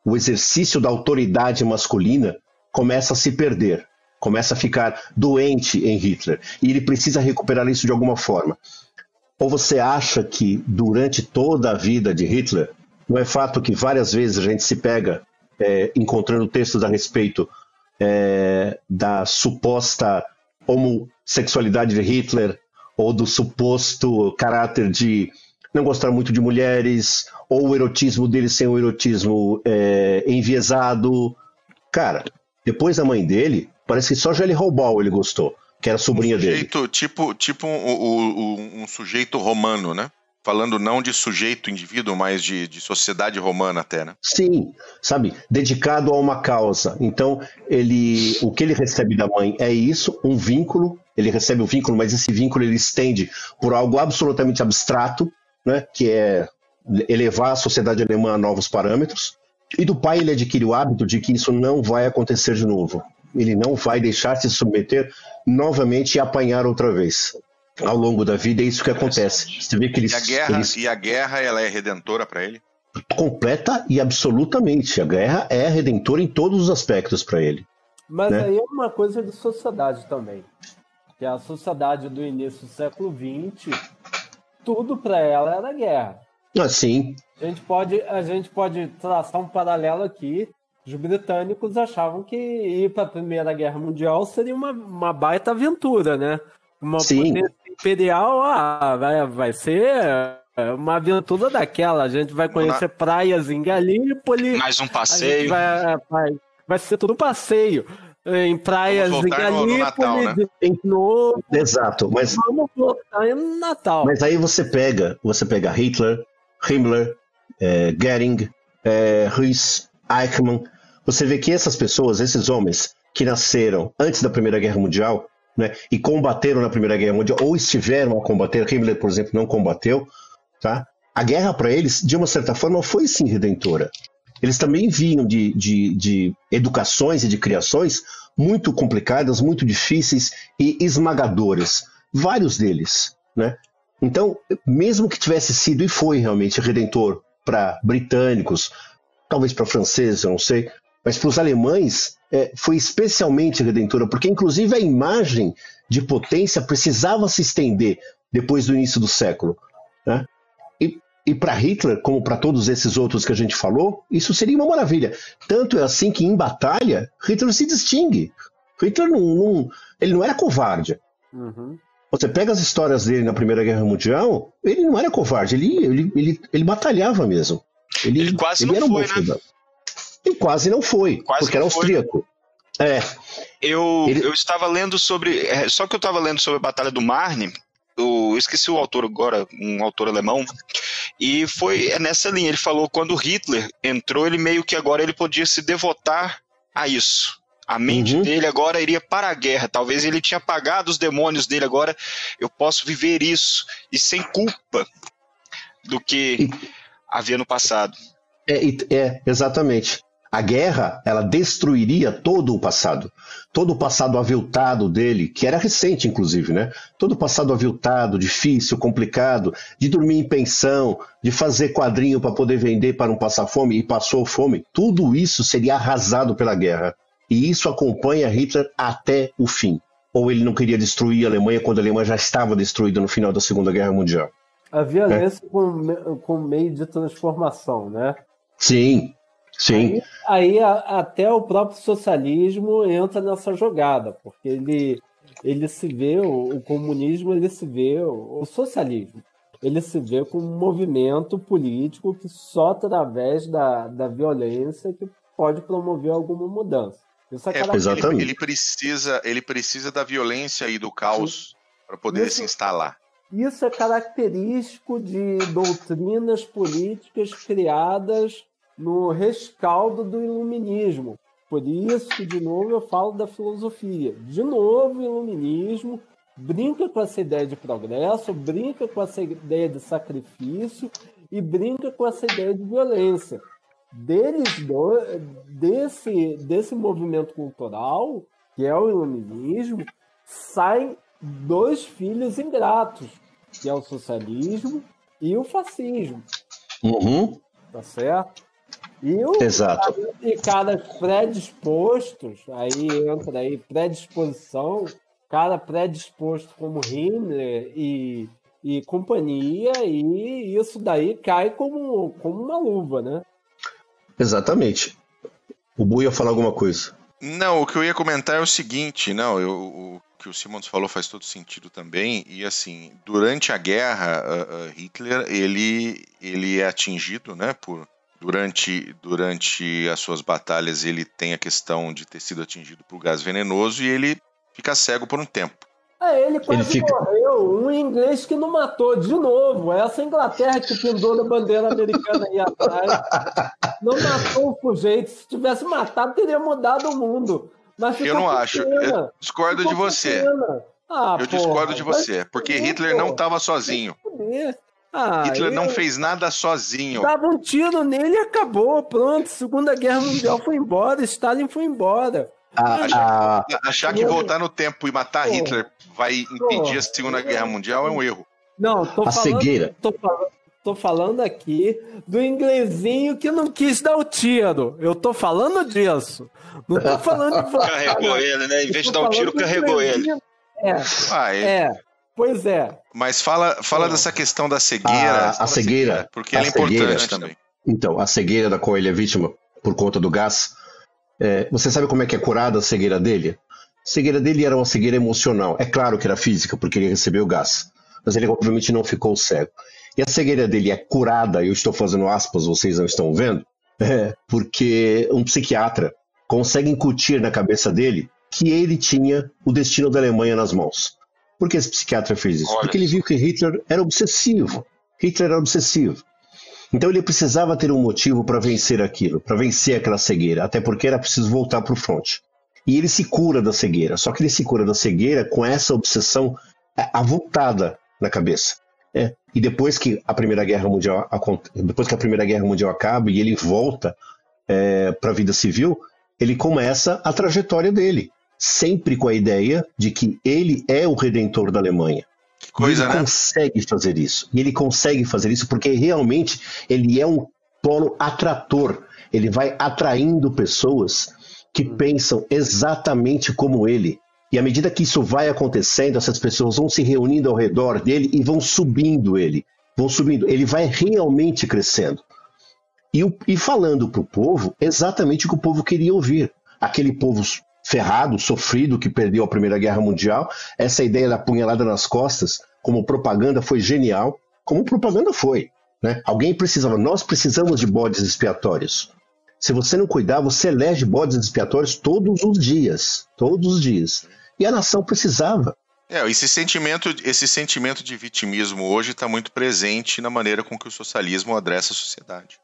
o exercício da autoridade masculina começa a se perder, começa a ficar doente em Hitler. E ele precisa recuperar isso de alguma forma. Ou você acha que durante toda a vida de Hitler, não é fato que várias vezes a gente se pega é, encontrando textos a respeito é, da suposta homossexualidade de Hitler ou do suposto caráter de não gostar muito de mulheres ou o erotismo dele ser um erotismo é, enviesado. Cara, depois da mãe dele, parece que só Jelly Roubal ele gostou, que era a sobrinha um sujeito, dele. Tipo, tipo um, um, um sujeito romano, né? Falando não de sujeito, indivíduo, mas de, de sociedade romana até, né? Sim, sabe, dedicado a uma causa. Então, ele, o que ele recebe da mãe é isso, um vínculo. Ele recebe um vínculo, mas esse vínculo ele estende por algo absolutamente abstrato, né? Que é elevar a sociedade alemã a novos parâmetros. E do pai ele adquire o hábito de que isso não vai acontecer de novo. Ele não vai deixar se submeter novamente e apanhar outra vez ao longo da vida, é isso que acontece. Você vê que eles, e a guerra, eles... e a guerra ela é redentora para ele? Completa e absolutamente. A guerra é redentora em todos os aspectos para ele. Mas né? aí é uma coisa de sociedade também. Que a sociedade do início do século XX, tudo para ela era guerra. Ah, sim. A gente, pode, a gente pode traçar um paralelo aqui. Os britânicos achavam que ir para a Primeira Guerra Mundial seria uma, uma baita aventura, né? Uma Sim. Imperial, ah, vai, vai ser uma aventura daquela. A gente vai conhecer praias em Galípoli. Mais um passeio. Vai, vai, vai, ser tudo um passeio. Em praias em Galípoli. No Natal, né? de novo. Exato, mas. Vamos voltar no Natal. Mas aí você pega, você pega Hitler, Himmler, é, Goering, é, Ruiz, Eichmann. Você vê que essas pessoas, esses homens que nasceram antes da Primeira Guerra Mundial, né, e combateram na Primeira Guerra Mundial, ou estiveram a combater, Himmler, por exemplo, não combateu, tá? a guerra para eles, de uma certa forma, foi sim redentora. Eles também vinham de, de, de educações e de criações muito complicadas, muito difíceis e esmagadoras. Vários deles. Né? Então, mesmo que tivesse sido e foi realmente redentor para britânicos, talvez para franceses, eu não sei, mas para os alemães é, foi especialmente redentora, porque inclusive a imagem de potência precisava se estender depois do início do século. Né? E e para Hitler, como para todos esses outros que a gente falou, isso seria uma maravilha. Tanto é assim que em batalha, Hitler se distingue. Hitler não, não ele não era covarde. Uhum. Você pega as histórias dele na Primeira Guerra Mundial, ele não era covarde, ele, ele, ele, ele batalhava mesmo. Ele, Ele quase não era um foi, né? soldado. Ele quase não foi, Quase porque era foi. austríaco. É, Eu, Ele- eu estava lendo sobre. é, Só que eu estava lendo sobre a Batalha do Marne. Eu esqueci o autor agora, um autor alemão. E foi é nessa linha. Ele falou quando Hitler entrou, ele meio que agora ele podia se devotar a isso. A mente Uhum. dele agora iria para a guerra. Talvez ele tinha apagado os demônios dele. Agora eu posso viver isso e sem culpa do que havia no passado. É, e- é, exatamente. A guerra, ela destruiria todo o passado. Todo o passado aviltado dele, que era recente, inclusive, né? Todo o passado aviltado, difícil, complicado, de dormir em pensão, de fazer quadrinho para poder vender para não passar fome e passou fome. Tudo isso seria arrasado pela guerra. E isso acompanha Hitler até o fim. Ou ele não queria destruir a Alemanha quando a Alemanha já estava destruída no final da Segunda Guerra Mundial. A violência como, me- como meio de transformação, né? Sim, sim. Aí a- até o próprio socialismo entra nessa jogada, porque ele, ele se vê, o, o comunismo ele se vê, o, o socialismo, ele se vê como um movimento político que só através da, da violência que pode promover alguma mudança. Isso é, É, Exatamente. ele, ele precisa, ele precisa da violência e do caos para poder Isso- se instalar. Isso é característico de doutrinas políticas criadas no rescaldo do iluminismo. Por isso que, de novo, eu falo da filosofia. De novo, o iluminismo brinca com essa ideia de progresso, brinca com essa ideia de sacrifício e brinca com essa ideia de violência. Deles do, desse, desse movimento cultural, que é o iluminismo, saem dois filhos ingratos, que é o socialismo e o fascismo, Uhum, tá certo? E, o, exato. e caras predispostos, aí entra aí predisposição, cara predisposto como Himmler e, e companhia, e isso daí cai como, como uma luva, né? Exatamente. O Bu ia falar alguma coisa. Não, o que eu ia comentar é o seguinte, não, eu, o que o Simons falou faz todo sentido também, e assim, durante a guerra, ah, ah, Hitler, ele, ele é atingido, né, por, durante, durante as suas batalhas, ele tem a questão de ter sido atingido por gás venenoso e ele fica cego por um tempo. É, ele quase Ele fica- morreu, um inglês que não matou de novo. Essa Inglaterra que pendou na bandeira americana aí atrás. Não matou o sujeito. Se tivesse matado, teria mudado o mundo. Mas Eu não acho, eu discordo de Ficou com você. Ah, Eu porra, discordo de você, porque Hitler não estava sozinho. Ah, Hitler não fez nada sozinho. Dava um tiro nele e acabou. Pronto, Segunda Guerra Mundial foi embora, Stalin foi embora. A, a- Achar que voltar no tempo e matar. Hitler vai impedir a Segunda Guerra Mundial é um erro. Não, tô A falando, cegueira. Tô, tô falando aqui do inglesinho que não quis dar o tiro. Eu tô falando disso. Não tô falando de você. Carregou ele, né? Em vez de dar o tiro, carregou ele. É, Ah, é. é. Pois é. Mas fala, fala dessa questão da cegueira. A- a da cegueira. Porque A ela é importante cegueira. também. então, a cegueira da qual ele é vítima por conta do gás. é, você sabe como é que é curada a cegueira dele? A cegueira dele era uma cegueira emocional. É claro que era física, porque ele recebeu gás. Mas ele obviamente não ficou cego. E a cegueira dele é curada, eu estou fazendo aspas, vocês não estão vendo, é, porque um psiquiatra consegue incutir na cabeça dele que ele tinha o destino da Alemanha nas mãos. Por que esse psiquiatra fez isso? Olha Porque ele viu que Hitler era obsessivo. Hitler era obsessivo. Então ele precisava ter um motivo para vencer aquilo, para vencer aquela cegueira, até porque era preciso voltar para o fronte. E ele se cura da cegueira, só que ele se cura da cegueira com essa obsessão é, avultada na cabeça. É, E depois que a Primeira Guerra Mundial depois que a Primeira Guerra Mundial acaba e ele volta para a vida civil, ele começa a trajetória dele, sempre com a ideia de que ele é o redentor da Alemanha. Que coisa, e ele né? consegue fazer isso. E ele consegue fazer isso porque realmente ele é um polo atrator. Ele vai atraindo pessoas que pensam exatamente como ele. E à medida que isso vai acontecendo, essas pessoas vão se reunindo ao redor dele e vão subindo ele. vão subindo. Ele vai realmente crescendo. E, e falando para o povo exatamente o que o povo queria ouvir. Aquele povo ferrado, sofrido, que perdeu a Primeira Guerra Mundial. Essa ideia da punhalada nas costas, como propaganda, foi genial. Como propaganda foi. Né? Alguém precisava, nós precisamos de bodes expiatórios. Se você não cuidar, você elege bodes expiatórios todos os dias. Todos os dias. E a nação precisava. É, esse sentimento, esse sentimento de vitimismo hoje está muito presente na maneira com que o socialismo adressa a sociedade.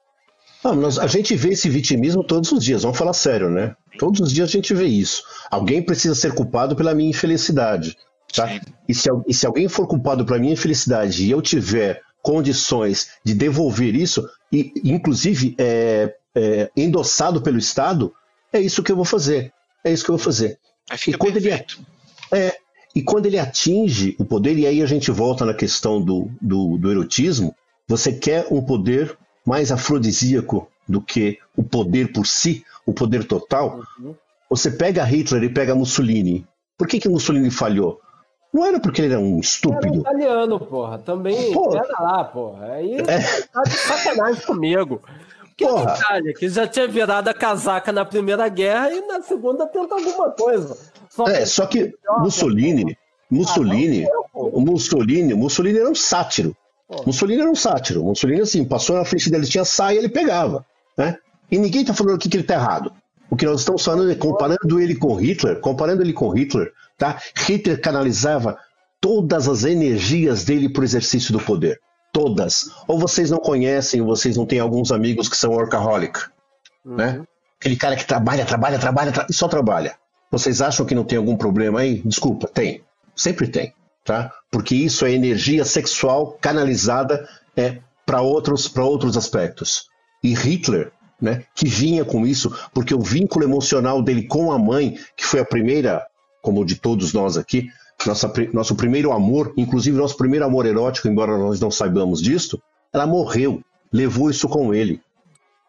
Não, nós- a gente vê esse vitimismo todos os dias, vamos falar sério, né? Todos os dias a gente vê isso. Alguém precisa ser culpado pela minha infelicidade. Tá? E, se, e se alguém for culpado pela minha infelicidade e eu tiver condições de devolver isso, e inclusive é, é, endossado pelo Estado, é isso que eu vou fazer. É isso que eu vou fazer. E quando ele perfeito. É, e quando ele atinge o poder, e aí a gente volta na questão do, do, do erotismo, você quer um poder mais afrodisíaco do que o poder por si, o poder total. Você pega Hitler e pega Mussolini. Por que, que Mussolini falhou? Não era porque ele era um Era estúpido. italiano, porra. Também Pô. era lá, porra. Aí É. tá de sacanagem comigo. Que Porra. Itália, que já tinha virado a casaca na Primeira Guerra e na Segunda tenta alguma coisa. Só É, só que Mussolini, Mussolini, o Mussolini, Mussolini era um sátiro. Mussolini era um sátiro. Mussolini, assim, passou na frente dele, tinha saia, ele pegava. Né? E ninguém tá falando aqui que ele tá errado. O que nós estamos falando é comparando ele com Hitler, comparando ele com Hitler, tá? Hitler canalizava todas as energias dele para o exercício do poder. Todas. Ou vocês não conhecem, ou vocês não têm alguns amigos que são workaholic, né? Aquele cara que trabalha, trabalha, trabalha tra- e só trabalha. Vocês acham que não tem algum problema aí? Desculpa, tem. Sempre tem, tá? Porque isso é energia sexual canalizada é, para outros, para outros aspectos. E Hitler, né, que vinha com isso, porque o vínculo emocional dele com a mãe, que foi a primeira, como de todos nós aqui, nossa, nosso primeiro amor, inclusive nosso primeiro amor erótico, embora nós não saibamos disto, ela morreu, levou isso com ele.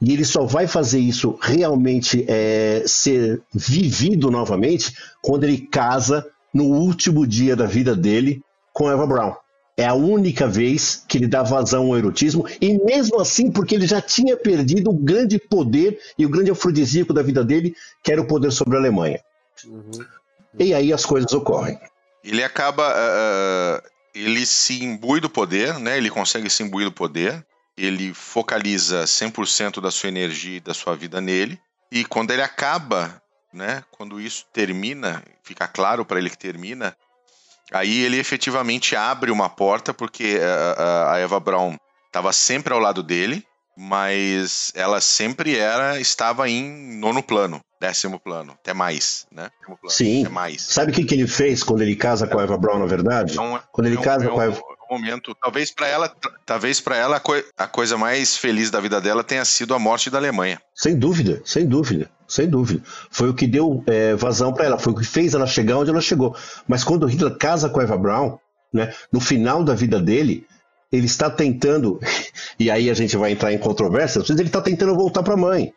E ele só vai fazer isso realmente é, ser vivido novamente quando ele casa no último dia da vida dele com Eva Brown. É a única vez que ele dá vazão ao erotismo, e mesmo assim, porque ele já tinha perdido o grande poder e o grande afrodisíaco da vida dele, que era o poder sobre a Alemanha. E aí as coisas ocorrem. Ele acaba. ah, ele se imbui do poder, né? Ele consegue se imbuir do poder. Ele focaliza 100% da sua energia e da sua vida nele. E quando ele acaba, né? Quando isso termina, fica claro para ele que termina, aí ele efetivamente abre uma porta, porque ah, ah, a Eva Braun estava sempre ao lado dele, mas ela sempre era estava em nono plano, décimo plano, até mais, né? Plano, Sim. até mais. Sabe o que, que ele fez quando ele casa com a Eva Brown, na verdade? Então, Quando ele é um- casa é com a Eva. é um momento, talvez para ela, talvez para ela a, coi- a coisa mais feliz da vida dela tenha sido a morte da Alemanha. Sem dúvida, sem dúvida, sem dúvida. Foi o que deu é, vazão para ela, foi o que fez ela chegar onde ela chegou. Mas quando o Hitler casa com Eva Brown, né, no final da vida dele, ele está tentando, e aí a gente vai entrar em controvérsias, mas ele está tentando voltar para a mãe.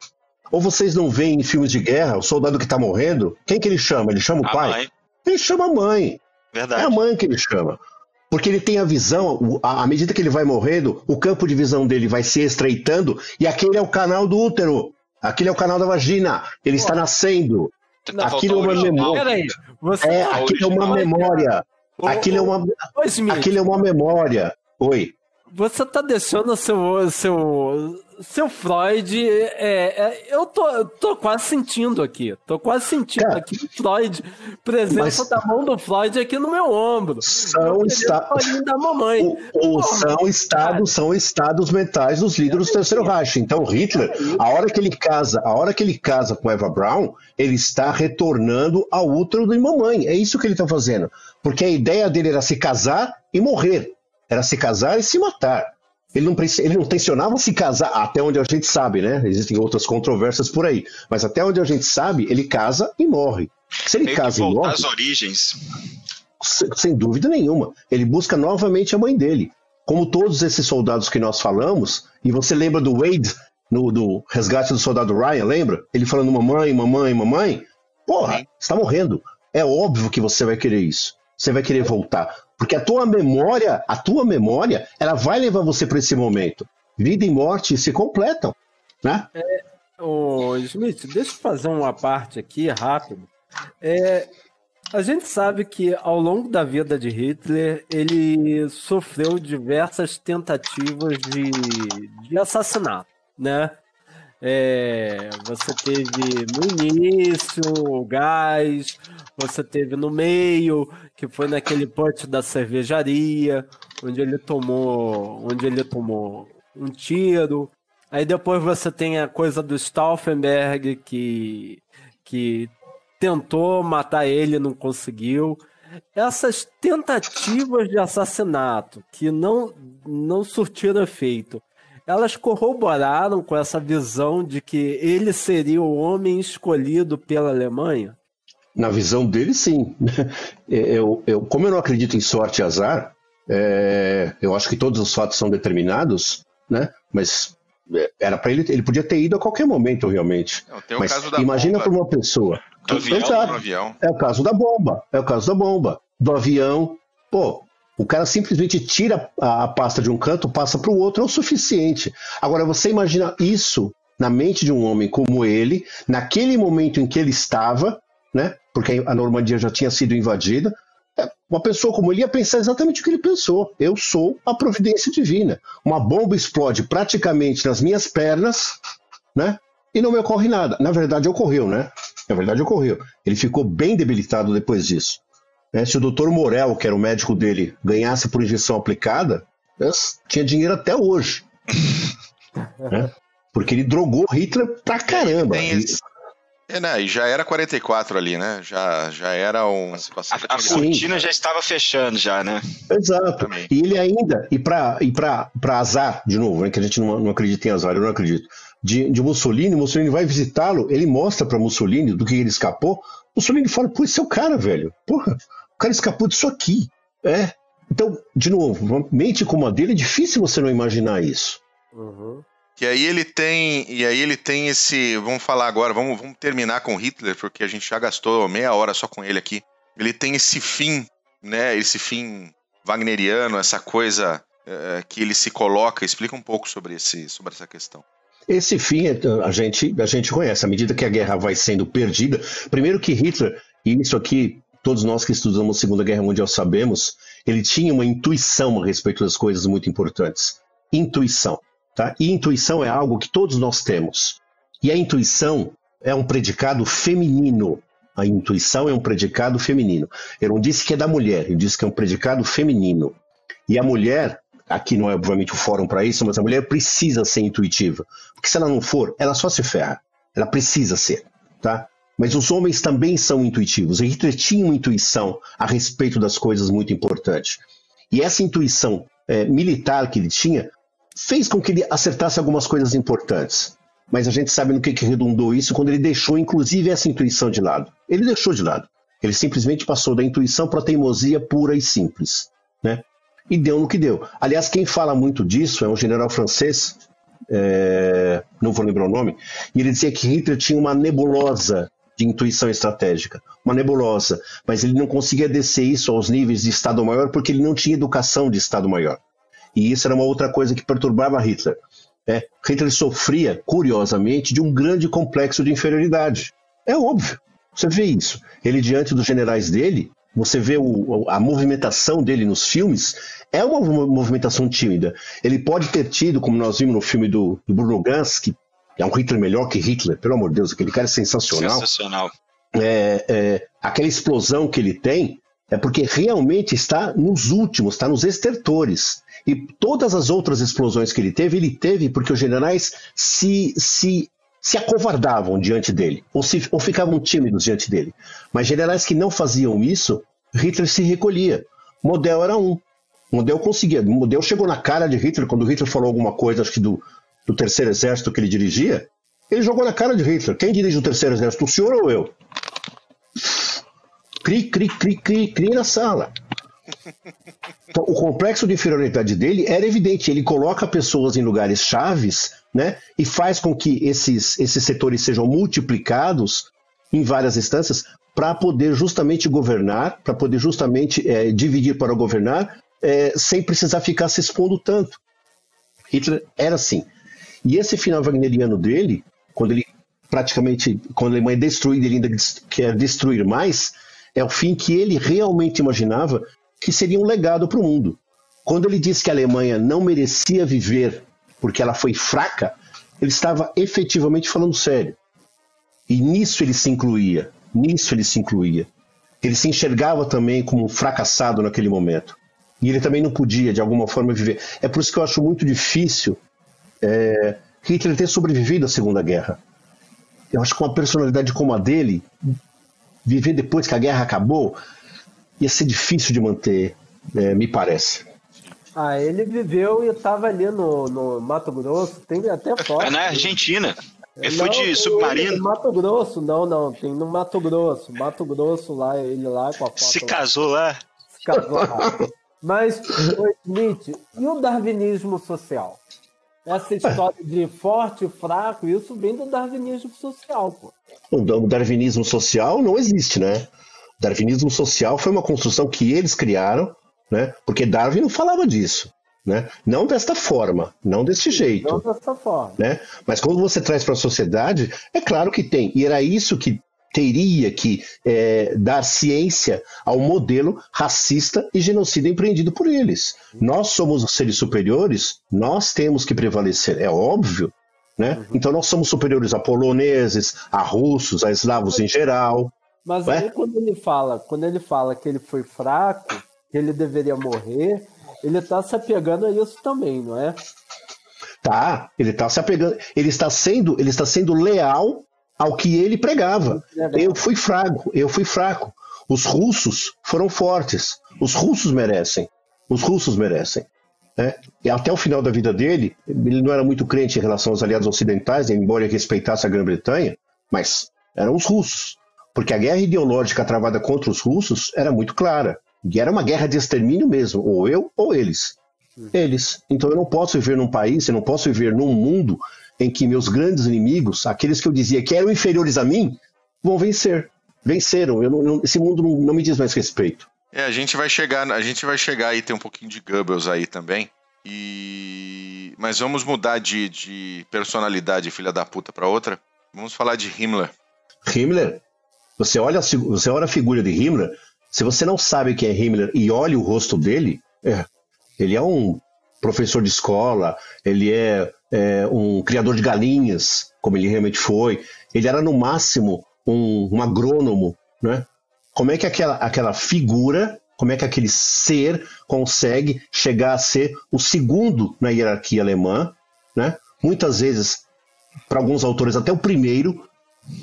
Ou vocês não veem em filmes de guerra o soldado que está morrendo? Quem que ele chama? Ele chama o A pai? mãe, Ele chama a mãe. É verdade. a mãe que ele chama. Porque ele tem a visão, à medida que ele vai morrendo, o campo de visão dele vai se estreitando e aquele é o canal do útero. Aquele é o canal da vagina. Ele está nascendo. Tentar aquilo voltar é uma memória. Peraí, você É, a aquilo é uma memória. Ô, Aquilo é uma, aquilo é uma memória. Oi. Você tá deixando seu, seu, seu Freud. É, é, eu tô, tô quase sentindo aqui. Tô quase sentindo Cara, aqui o Freud. Presença mas- da mão do Freud aqui no meu ombro. São, Eu esta- queria o colinho da mamãe. o- o- são estados, são estados mentais dos líderes do terceiro Reich. Então Hitler, a hora que ele casa, a hora que ele casa com Eva Braun, ele está retornando ao útero da mamãe. É isso que ele está fazendo. Porque a ideia dele era se casar e morrer. Era se casar e se matar. Ele não, ele não tensionava se casar, até onde a gente sabe, né? Existem outras controvérsias por aí. Mas até onde a gente sabe, ele casa e morre. Se ele Meio casa e morre, às origens. sem, dúvida nenhuma. Ele busca novamente a mãe dele. Como todos esses soldados que nós falamos, e você lembra do Wade, no do resgate do soldado Ryan, lembra? Ele falando mamãe, mamãe, mamãe. Porra, está morrendo. É óbvio que você vai querer isso. Você vai querer voltar. Porque a tua memória, a tua memória, ela vai levar você para esse momento. Vida e morte se completam, né? É, Smith, deixa eu fazer uma parte aqui rápido. É, a gente sabe que ao longo da vida de Hitler, ele sofreu diversas tentativas de, de assassinato, né? É, você teve no início o gás, você teve no meio, que foi naquele pote da cervejaria, onde ele tomou, onde ele tomou um tiro. Aí depois você tem a coisa do Stauffenberg que que tentou matar ele, não conseguiu. Essas tentativas de assassinato que não não surtiram efeito elas corroboraram com essa visão de que ele seria o homem escolhido pela Alemanha? Na visão dele, sim. Eu, eu, como eu não acredito em sorte e azar, é, eu acho que todos os fatos são determinados, né? Mas é, era para ele, ele podia ter ido a qualquer momento, realmente. Não, Mas imagina para uma pessoa. Do avião, do avião. É o caso da bomba. É o caso da bomba. Do avião. Pô, o cara simplesmente tira a, pasta de um canto, passa para o outro, é o suficiente. Agora, você imagina isso na mente de um homem como ele, naquele momento em que ele estava, né? Porque a Normandia já tinha sido invadida. É, uma pessoa como ele ia pensar exatamente o que ele pensou. Eu sou a providência divina. Uma bomba explode praticamente nas minhas pernas, né? E não me ocorre nada. Na verdade, ocorreu, né? Na verdade, ocorreu. Ele ficou bem debilitado depois disso. Né? Se o doutor Morel, que era o médico dele, ganhasse por injeção aplicada, tinha dinheiro até hoje. né? Porque ele drogou Hitler pra caramba. É, né? E já era 44 ali, né? Já, já era uma situação. A, a cortina já estava fechando, já, né? Exato. Também. E ele ainda, e para e pra, pra azar, de novo, né, que a gente não, não acredita em azar, eu não acredito, de, de Mussolini, Mussolini vai visitá-lo, ele mostra para Mussolini do que ele escapou. Mussolini fala: pô, esse é o cara, velho. Porra, o cara escapou disso aqui. É. Então, de novo, uma mente como a dele, é difícil você não imaginar isso. Uhum. E aí ele tem, e aí ele tem esse, vamos falar agora, vamos, vamos terminar com Hitler, porque a gente já gastou meia hora só com ele aqui. Ele tem esse fim, né? Esse fim wagneriano, essa coisa é, que ele se coloca. Explica um pouco sobre esse, sobre essa questão. Esse fim é, a gente, a gente conhece. À medida que a guerra vai sendo perdida, primeiro que Hitler, e isso aqui todos nós que estudamos a Segunda Guerra Mundial sabemos, ele tinha uma intuição a respeito das coisas muito importantes. Intuição. Tá? E intuição é algo que todos nós temos. E a intuição é um predicado feminino. A intuição é um predicado feminino. Eu não disse que é da mulher, eu disse que é um predicado feminino. E a mulher, aqui não é obviamente o fórum para isso, mas a mulher precisa ser intuitiva. Porque se ela não for, ela só se ferra. Ela precisa ser, tá? Mas os homens também são intuitivos. Hitler tinha uma intuição a respeito das coisas muito importantes. E essa intuição é, militar que ele tinha fez com que ele acertasse algumas coisas importantes. Mas a gente sabe no que, que redundou isso quando ele deixou, inclusive, essa intuição de lado. Ele deixou de lado. Ele simplesmente passou da intuição para a teimosia pura e simples. Né? E deu no que deu. Aliás, quem fala muito disso é um general francês, é... não vou lembrar o nome, e ele dizia que Hitler tinha uma nebulosa de intuição estratégica, uma nebulosa, mas ele não conseguia descer isso aos níveis de Estado Maior porque ele não tinha educação de Estado Maior. E isso era uma outra coisa que perturbava Hitler. É, Hitler sofria, curiosamente, de um grande complexo de inferioridade. É óbvio, você vê isso. Ele, diante dos generais dele, você vê o, a movimentação dele nos filmes, é uma movimentação tímida. Ele pode ter tido, como nós vimos no filme do, do Bruno Gans, que é um Hitler melhor que Hitler, pelo amor de Deus, aquele cara é sensacional. Sensacional. É, é, aquela explosão que ele tem é porque realmente está nos últimos, está nos estertores. E todas as outras explosões que ele teve, ele teve porque os generais se, se, se acovardavam diante dele, ou, se, ou ficavam tímidos diante dele. Mas generais que não faziam isso, Hitler se recolhia. Model era um. Model conseguia. Model chegou na cara de Hitler quando Hitler falou alguma coisa, acho que do, do terceiro exército que ele dirigia, ele jogou na cara de Hitler. Quem dirige o terceiro exército, o senhor ou eu? Cri, cri, cri, cri, cri na sala. Então, o complexo de inferioridade dele era evidente. Ele coloca pessoas em lugares chaves, né, e faz com que esses, esses setores sejam multiplicados em várias instâncias para poder justamente governar, para poder justamente é, dividir para governar, é, sem precisar ficar se expondo tanto. Hitler era assim. E esse final wagneriano dele, quando ele praticamente, quando a Alemanha é destruída, ele ainda quer destruir mais, é o fim que ele realmente imaginava que seria um legado para o mundo. Quando ele disse que a Alemanha não merecia viver porque ela foi fraca, ele estava efetivamente falando sério. E nisso ele se incluía, nisso ele se incluía. Ele se enxergava também como um fracassado naquele momento. E ele também não podia, de alguma forma, viver. É por isso que eu acho muito difícil é, Hitler ter sobrevivido à Segunda Guerra. Eu acho que uma personalidade como a dele, viver depois que a guerra acabou, ia ser difícil de manter, é, me parece. Ah, ele viveu e estava ali no, no Mato Grosso, tem até foto. É na Argentina. Ele não, foi de submarino. Mato Grosso, não, não, tem no Mato Grosso. Mato Grosso lá, ele lá com a foto. Se casou lá. Se casou lá. Mas, Smith, e o darwinismo social? Essa história de forte e fraco, isso vem do darwinismo social, pô. O darwinismo social não existe, né? O darwinismo social foi uma construção que eles criaram, né? Porque Darwin não falava disso. Né? Não desta forma, não desse jeito. Não dessa forma. Né? Mas quando você traz para a sociedade, é claro que tem. E era isso que teria que é, dar ciência ao modelo racista e genocida empreendido por eles. Nós somos os seres superiores, nós temos que prevalecer, é óbvio. Né? Uhum. Então nós somos superiores a poloneses, a russos, a eslavos em geral. Mas aí quando ele fala, quando ele fala que ele foi fraco, que ele deveria morrer, ele está se apegando a isso também, não é? Tá, ele está se apegando, ele está sendo, ele está sendo leal ao que ele pregava. Eu fui fraco, eu fui fraco. Os russos foram fortes. Os russos merecem. Os russos merecem. Né? E até o final da vida dele, ele não era muito crente em relação aos aliados ocidentais, embora ele respeitasse a Grã-Bretanha, mas eram os russos. Porque a guerra ideológica travada contra os russos era muito clara. E era uma guerra de extermínio mesmo, ou eu ou eles. Eles. Então eu não posso viver num país, eu não posso viver num mundo em que meus grandes inimigos, aqueles que eu dizia que eram inferiores a mim, vão vencer. Venceram. Eu não, esse mundo não, não, me diz mais respeito. É, a gente vai chegar, a gente vai chegar aí tem um pouquinho de Goebbels aí também. E mas vamos mudar de, de personalidade filha da puta para outra. Vamos falar de Himmler. Himmler? Você olha, você olha a figura de Himmler, se você não sabe quem é Himmler e olha o rosto dele, é, ele é um professor de escola, ele é é, um criador de galinhas, como ele realmente foi. Ele era, no máximo, um, um agrônomo. Né? Como é que aquela, aquela figura, como é que aquele ser consegue chegar a ser o segundo na hierarquia alemã? Né? Muitas vezes, para alguns autores, até o primeiro,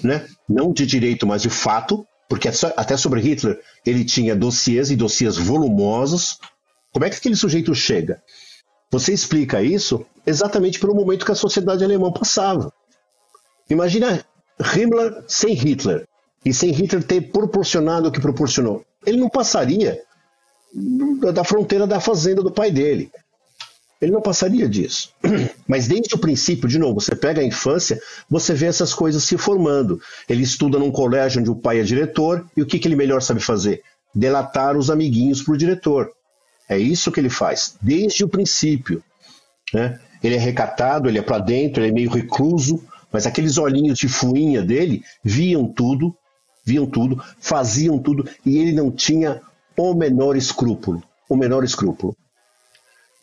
né? não de direito, mas de fato, porque até sobre Hitler ele tinha dossiês e dossiês volumosos. Como é que aquele sujeito chega? Você explica isso exatamente pelo momento que a sociedade alemã passava. Imagina Himmler sem Hitler e sem Hitler ter proporcionado o que proporcionou. Ele não passaria da fronteira da fazenda do pai dele. Ele não passaria disso. Mas desde o princípio, de novo, você pega a infância, você vê essas coisas se formando. Ele estuda num colégio onde o pai é diretor, e o que, que ele melhor sabe fazer? Delatar os amiguinhos para o diretor. É isso que ele faz, desde o princípio. Né? Ele é recatado, ele é para dentro, ele é meio recluso, mas aqueles olhinhos de fuinha dele viam tudo, viam tudo, faziam tudo, e ele não tinha o menor escrúpulo. O menor escrúpulo.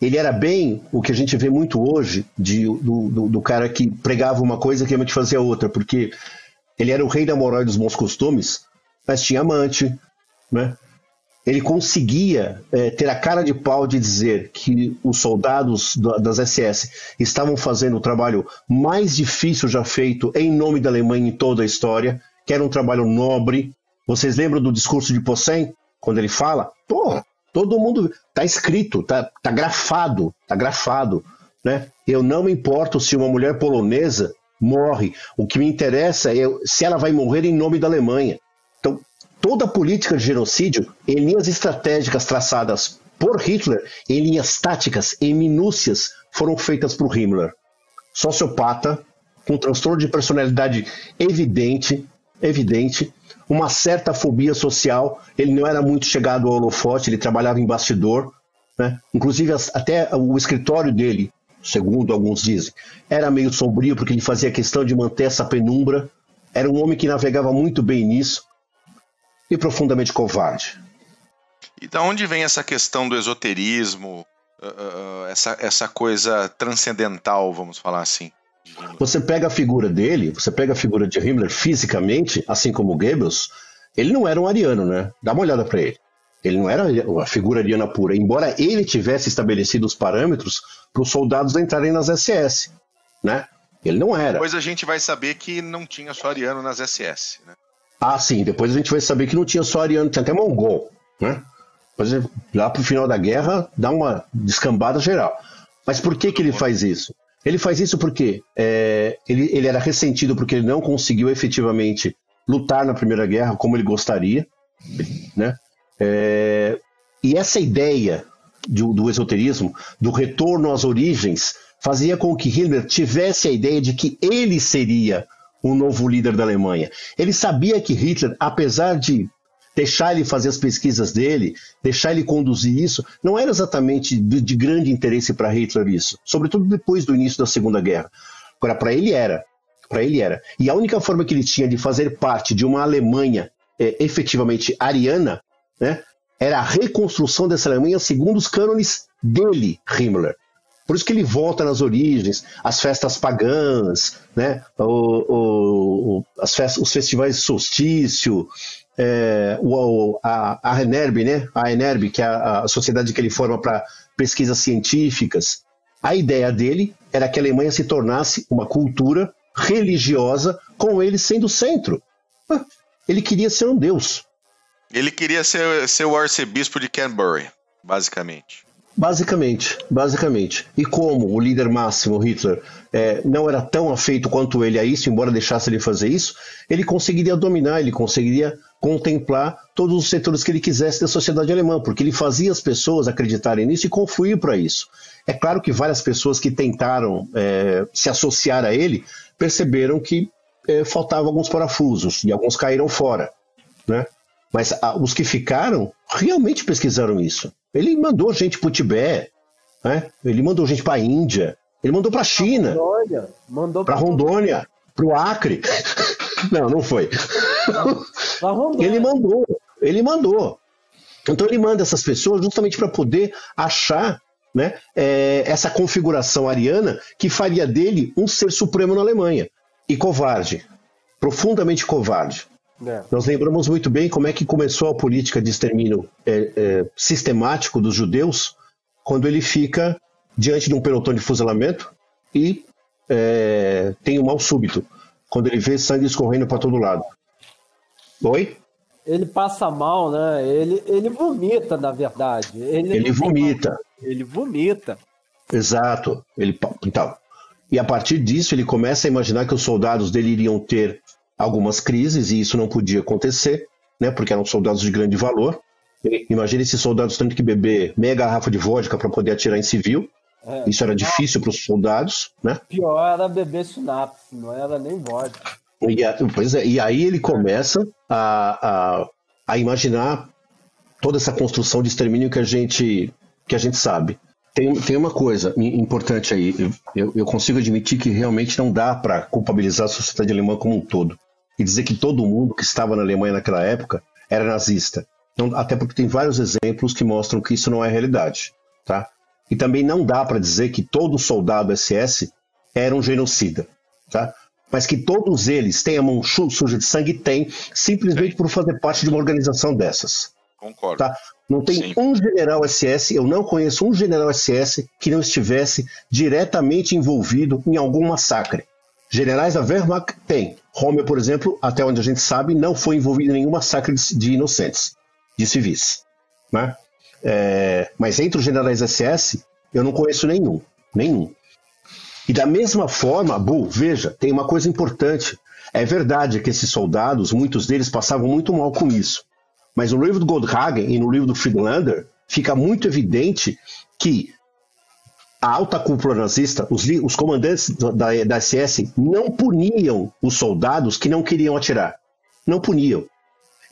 Ele era bem o que a gente vê muito hoje de, do, do, do cara que pregava uma coisa que realmente fazia outra, porque ele era o rei da moral e dos bons costumes, mas tinha amante, né? ele conseguia é, ter a cara de pau de dizer que os soldados das SS estavam fazendo o trabalho mais difícil já feito em nome da Alemanha em toda a história, que era um trabalho nobre. Vocês lembram do discurso de Posen, quando ele fala? Porra, todo mundo tá escrito, tá, tá grafado, tá grafado, né? Eu não me importo se uma mulher polonesa morre. O que me interessa é se ela vai morrer em nome da Alemanha toda a política de genocídio em linhas estratégicas traçadas por Hitler, em linhas táticas, em minúcias, foram feitas por Himmler. Sociopata, com transtorno de personalidade evidente, evidente, uma certa fobia social. Ele não era muito chegado ao holofote, ele trabalhava em bastidor. Né? Inclusive, até o escritório dele, segundo alguns dizem, era meio sombrio, porque ele fazia questão de manter essa penumbra. Era um homem que navegava muito bem nisso e profundamente covarde. E da onde vem essa questão do esoterismo, uh, essa, essa coisa transcendental, vamos falar assim? Você pega a figura dele, você pega a figura de Himmler fisicamente, assim como Goebbels, ele não era um ariano, né? Dá uma olhada para ele. Ele não era a figura ariana pura, embora ele tivesse estabelecido os parâmetros para os soldados entrarem nas SS, né? Ele não era. Depois a gente vai saber que não tinha só ariano nas SS, né? Ah, sim. Depois a gente vai saber que não tinha só ariano, tinha até mongol, né? Depois, lá pro final da guerra, dá uma descambada geral. Mas por que que ele faz isso? Ele faz isso porque é, ele, ele era ressentido porque ele não conseguiu efetivamente lutar na Primeira Guerra como ele gostaria, né? É, e essa ideia do, do esoterismo, do retorno às origens, fazia com que Hitler tivesse a ideia de que ele seria o novo líder da Alemanha. Ele sabia que Hitler, apesar de deixar ele fazer as pesquisas dele, deixar ele conduzir isso, não era exatamente de, de grande interesse para Hitler isso, sobretudo depois do início da Segunda Guerra. Agora, para ele era. Para ele era. E a única forma que ele tinha de fazer parte de uma Alemanha é, efetivamente ariana né, era a reconstrução dessa Alemanha segundo os cânones dele, Himmler. Por isso que ele volta nas origens, as festas pagãs, né? o, o, as festas, os festivais de solstício, é, o, a, a Enerb, né? A Enerb, que é a, a sociedade que ele forma para pesquisas científicas. A ideia dele era que a Alemanha se tornasse uma cultura religiosa, com ele sendo o centro. Ele queria ser um deus. Ele queria ser, ser o arcebispo de Canterbury, basicamente. Basicamente, basicamente. E como o líder máximo, Hitler, é, não era tão afeito quanto ele a isso, embora deixasse ele fazer isso, ele conseguiria dominar, ele conseguiria contemplar todos os setores que ele quisesse da sociedade alemã, porque ele fazia as pessoas acreditarem nisso e confluir para isso. É claro que várias pessoas que tentaram é, se associar a ele perceberam que é, faltavam alguns parafusos e alguns caíram fora, né? Mas a, os que ficaram realmente pesquisaram isso. Ele mandou gente para o Tibete, né? ele mandou gente para a Índia, ele mandou para a China, para Rondônia, para o Acre. não, não foi. ele mandou, ele mandou. Então ele manda essas pessoas justamente para poder achar né, é, essa configuração ariana que faria dele um ser supremo na Alemanha. E covarde, profundamente covarde. É. Nós lembramos muito bem como é que começou a política de extermínio é, é, sistemático dos judeus quando ele fica diante de um pelotão de fuzilamento e é, tem um mal súbito, quando ele vê sangue escorrendo para todo lado. Oi? Ele passa mal, né? Ele, ele vomita, na verdade. Ele, ele vomita. Ele vomita. Exato. Ele, então, e a partir disso ele começa a imaginar que os soldados dele iriam ter algumas crises e isso não podia acontecer, né, porque eram soldados de grande valor. Imagina esses soldados tendo que beber meia garrafa de vodka para poder atirar em civil. É, isso era difícil para os soldados, né? Pior era beber sinapse, não era nem vodka. E, pois é, e aí ele começa a, a, a imaginar toda essa construção de extermínio que a gente, que a gente sabe. Tem, tem uma coisa importante aí. Eu, eu consigo admitir que realmente não dá para culpabilizar a sociedade alemã como um todo e dizer que todo mundo que estava na Alemanha naquela época era nazista. Não, até porque tem vários exemplos que mostram que isso não é realidade. Tá? E também não dá para dizer que todo soldado SS era um genocida. Tá? Mas que todos eles têm a mão suja de sangue, tem, simplesmente Sim. por fazer parte de uma organização dessas. Concordo. Tá? Não tem Sim. um general SS, eu não conheço um general SS que não estivesse diretamente envolvido em algum massacre. Generais da Wehrmacht tem. Rommel, por exemplo, até onde a gente sabe, não foi envolvido em nenhum massacre de inocentes, de civis. Né? É, mas entre os generais SS, eu não conheço nenhum. Nenhum. E da mesma forma, Bu, veja, tem uma coisa importante. É verdade que esses soldados, muitos deles passavam muito mal com isso. Mas no livro do Goldhagen e no livro do Friedlander, fica muito evidente que a alta cúpula nazista, os, os comandantes da, da SS, não puniam os soldados que não queriam atirar. não puniam.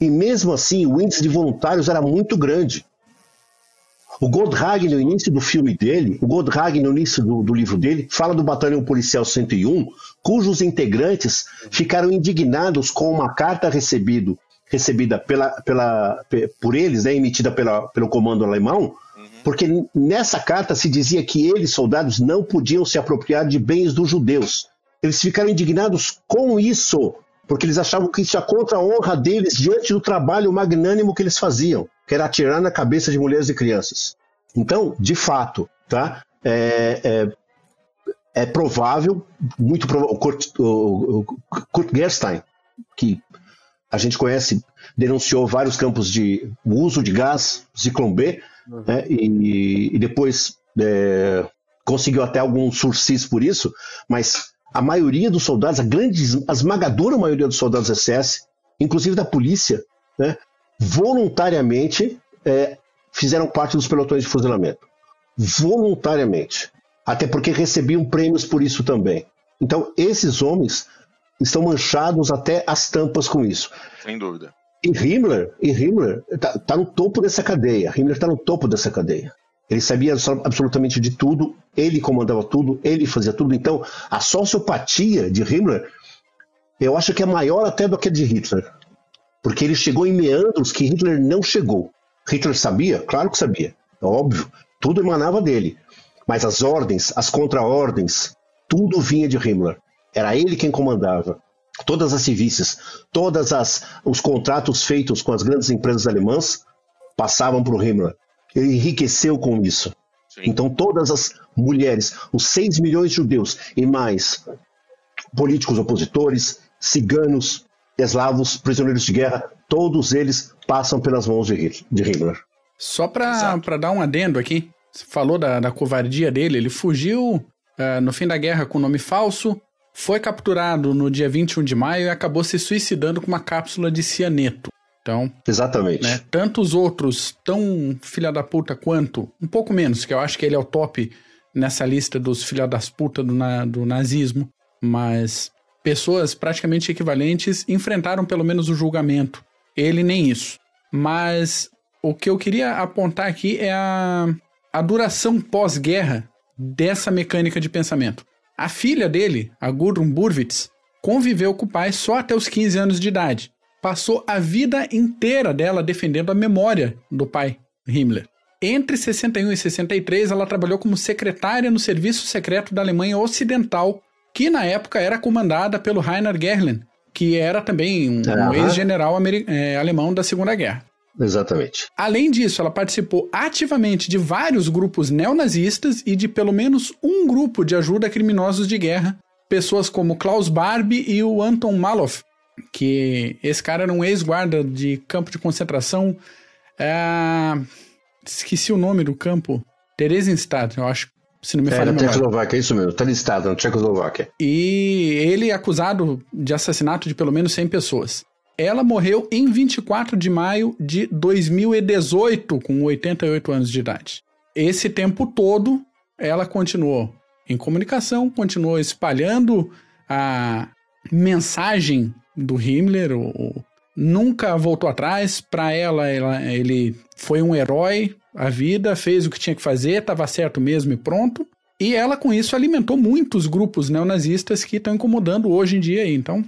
E mesmo assim, o índice de voluntários era muito grande. O Goldhag, no início do filme dele, o Goldhag, no início do, do, livro dele, fala do Batalhão Policial 101, cujos integrantes ficaram indignados com uma carta recebido, recebida pela, pela, por eles, né, emitida pela, pelo comando alemão, porque nessa carta se dizia que eles, soldados, não podiam se apropriar de bens dos judeus. Eles ficaram indignados com isso, porque eles achavam que isso ia contra a honra deles diante do trabalho magnânimo que eles faziam que era atirar na cabeça de mulheres e crianças. Então, de fato, tá? É, é, é provável, muito provável, o Kurt, o, o Kurt Gerstein, que a gente conhece, denunciou vários campos de uso de gás, Zyklon B, uhum. né, e, e, depois é, conseguiu até algum surcis por isso, mas a maioria dos soldados, a grande, a esmagadora maioria dos soldados SS, inclusive da polícia, né, voluntariamente é, fizeram parte dos pelotões de fuzilamento. Voluntariamente. Até porque recebiam prêmios por isso também. Então, esses homens estão manchados até as tampas com isso. Sem dúvida. E Himmler, e Himmler está tá no topo dessa cadeia. Himmler está no topo dessa cadeia. Ele sabia absolutamente de tudo, ele comandava tudo, ele fazia tudo. Então, a sociopatia de Himmler, eu acho que é maior até do que a de Hitler. Porque ele chegou em meandros que Hitler não chegou. Hitler sabia? Claro que sabia. É óbvio. Tudo emanava dele. Mas as ordens, as contraordens, tudo vinha de Himmler. Era ele quem comandava. Todas as civis, todos os contratos feitos com as grandes empresas alemãs passavam para o Himmler. Ele enriqueceu com isso. Sim. Então todas as mulheres, os 6 milhões de judeus e mais políticos opositores, ciganos, eslavos, prisioneiros de guerra, todos eles passam pelas mãos de, Himmler. Só para dar um adendo aqui, você falou da, da covardia dele, ele fugiu uh, no fim da guerra com nome falso, foi capturado no dia 21 de maio e acabou se suicidando com uma cápsula de cianeto. Então, exatamente. Né, tantos outros tão filha da puta quanto, um pouco menos, que eu acho que ele é o top nessa lista dos filha das putas do, na, do nazismo, mas pessoas praticamente equivalentes enfrentaram pelo menos o julgamento. Ele nem isso. Mas o que eu queria apontar aqui é a, a duração pós-guerra dessa mecânica de pensamento. A filha dele, a Gudrun Burwitz, conviveu com o pai só até os 15 anos de idade. Passou a vida inteira dela defendendo a memória do pai, Himmler. Entre 61 e 63, ela trabalhou como secretária no Serviço Secreto da Alemanha Ocidental que na época era comandada pelo Rainer Gerlen, que era também um, um ex-general é, alemão da Segunda Guerra. Exatamente. Além disso, ela participou ativamente de vários grupos neonazistas e de pelo menos um grupo de ajuda a criminosos de guerra, pessoas como Klaus Barbie e o Anton Maloff, que esse cara era um ex-guarda de campo de concentração. É... Esqueci o nome do campo. Theresienstadt, eu acho se não me falha é, na Tchecoslováquia, é isso mesmo, listado na Tchecoslováquia. E ele é acusado de assassinato de pelo menos 100 pessoas. Ela morreu em 24 de maio de 2018, com 88 anos de idade. Esse tempo todo, ela continuou em comunicação, continuou espalhando a mensagem do Himmler, o, nunca voltou atrás. Para ela, ela, ele foi um herói, a vida, fez o que tinha que fazer, estava certo mesmo e pronto. E ela, com isso, alimentou muitos grupos neonazistas que estão incomodando hoje em dia. Então,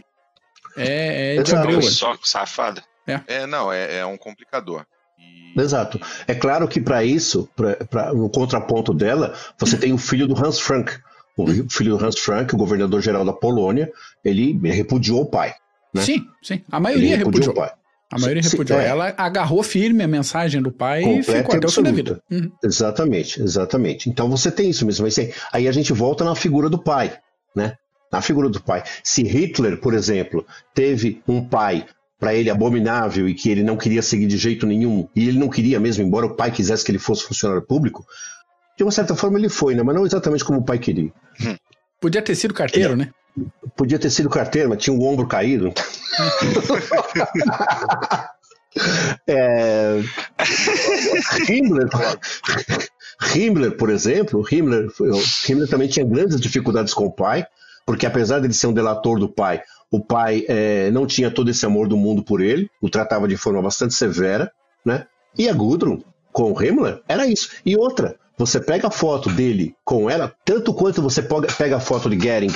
é, é de abrir Só safada. É. é, não, é, é um complicador. E... Exato. É claro que para isso, para no contraponto dela, você tem o filho do Hans Frank. O filho do Hans Frank, o governador-geral da Polônia, ele repudiou o pai. Né? Sim, sim. A maioria repudiou. repudiou. A maioria repudiou. É. Ela agarrou firme a mensagem do pai Completa e ficou até o fim da vida. Uhum. Exatamente, exatamente. Então você tem isso mesmo. Aí a gente volta na figura do pai, né? Na figura do pai. Se Hitler, por exemplo, teve um pai para ele abominável e que ele não queria seguir de jeito nenhum, e ele não queria mesmo, embora o pai quisesse que ele fosse funcionário público, de uma certa forma ele foi, né? Mas não exatamente como o pai queria. Podia ter sido carteiro, ele, né? Podia ter sido carteiro, mas tinha o ombro caído. é... Himmler, Himmler, por exemplo, Himmler, Himmler também tinha grandes dificuldades com o pai, porque apesar de ele ser um delator do pai, o pai é, não tinha todo esse amor do mundo por ele, o tratava de forma bastante severa, né? E a Gudrun, com o Himmler, era isso. E outra, você pega a foto dele com ela, tanto quanto você pega a foto de Gering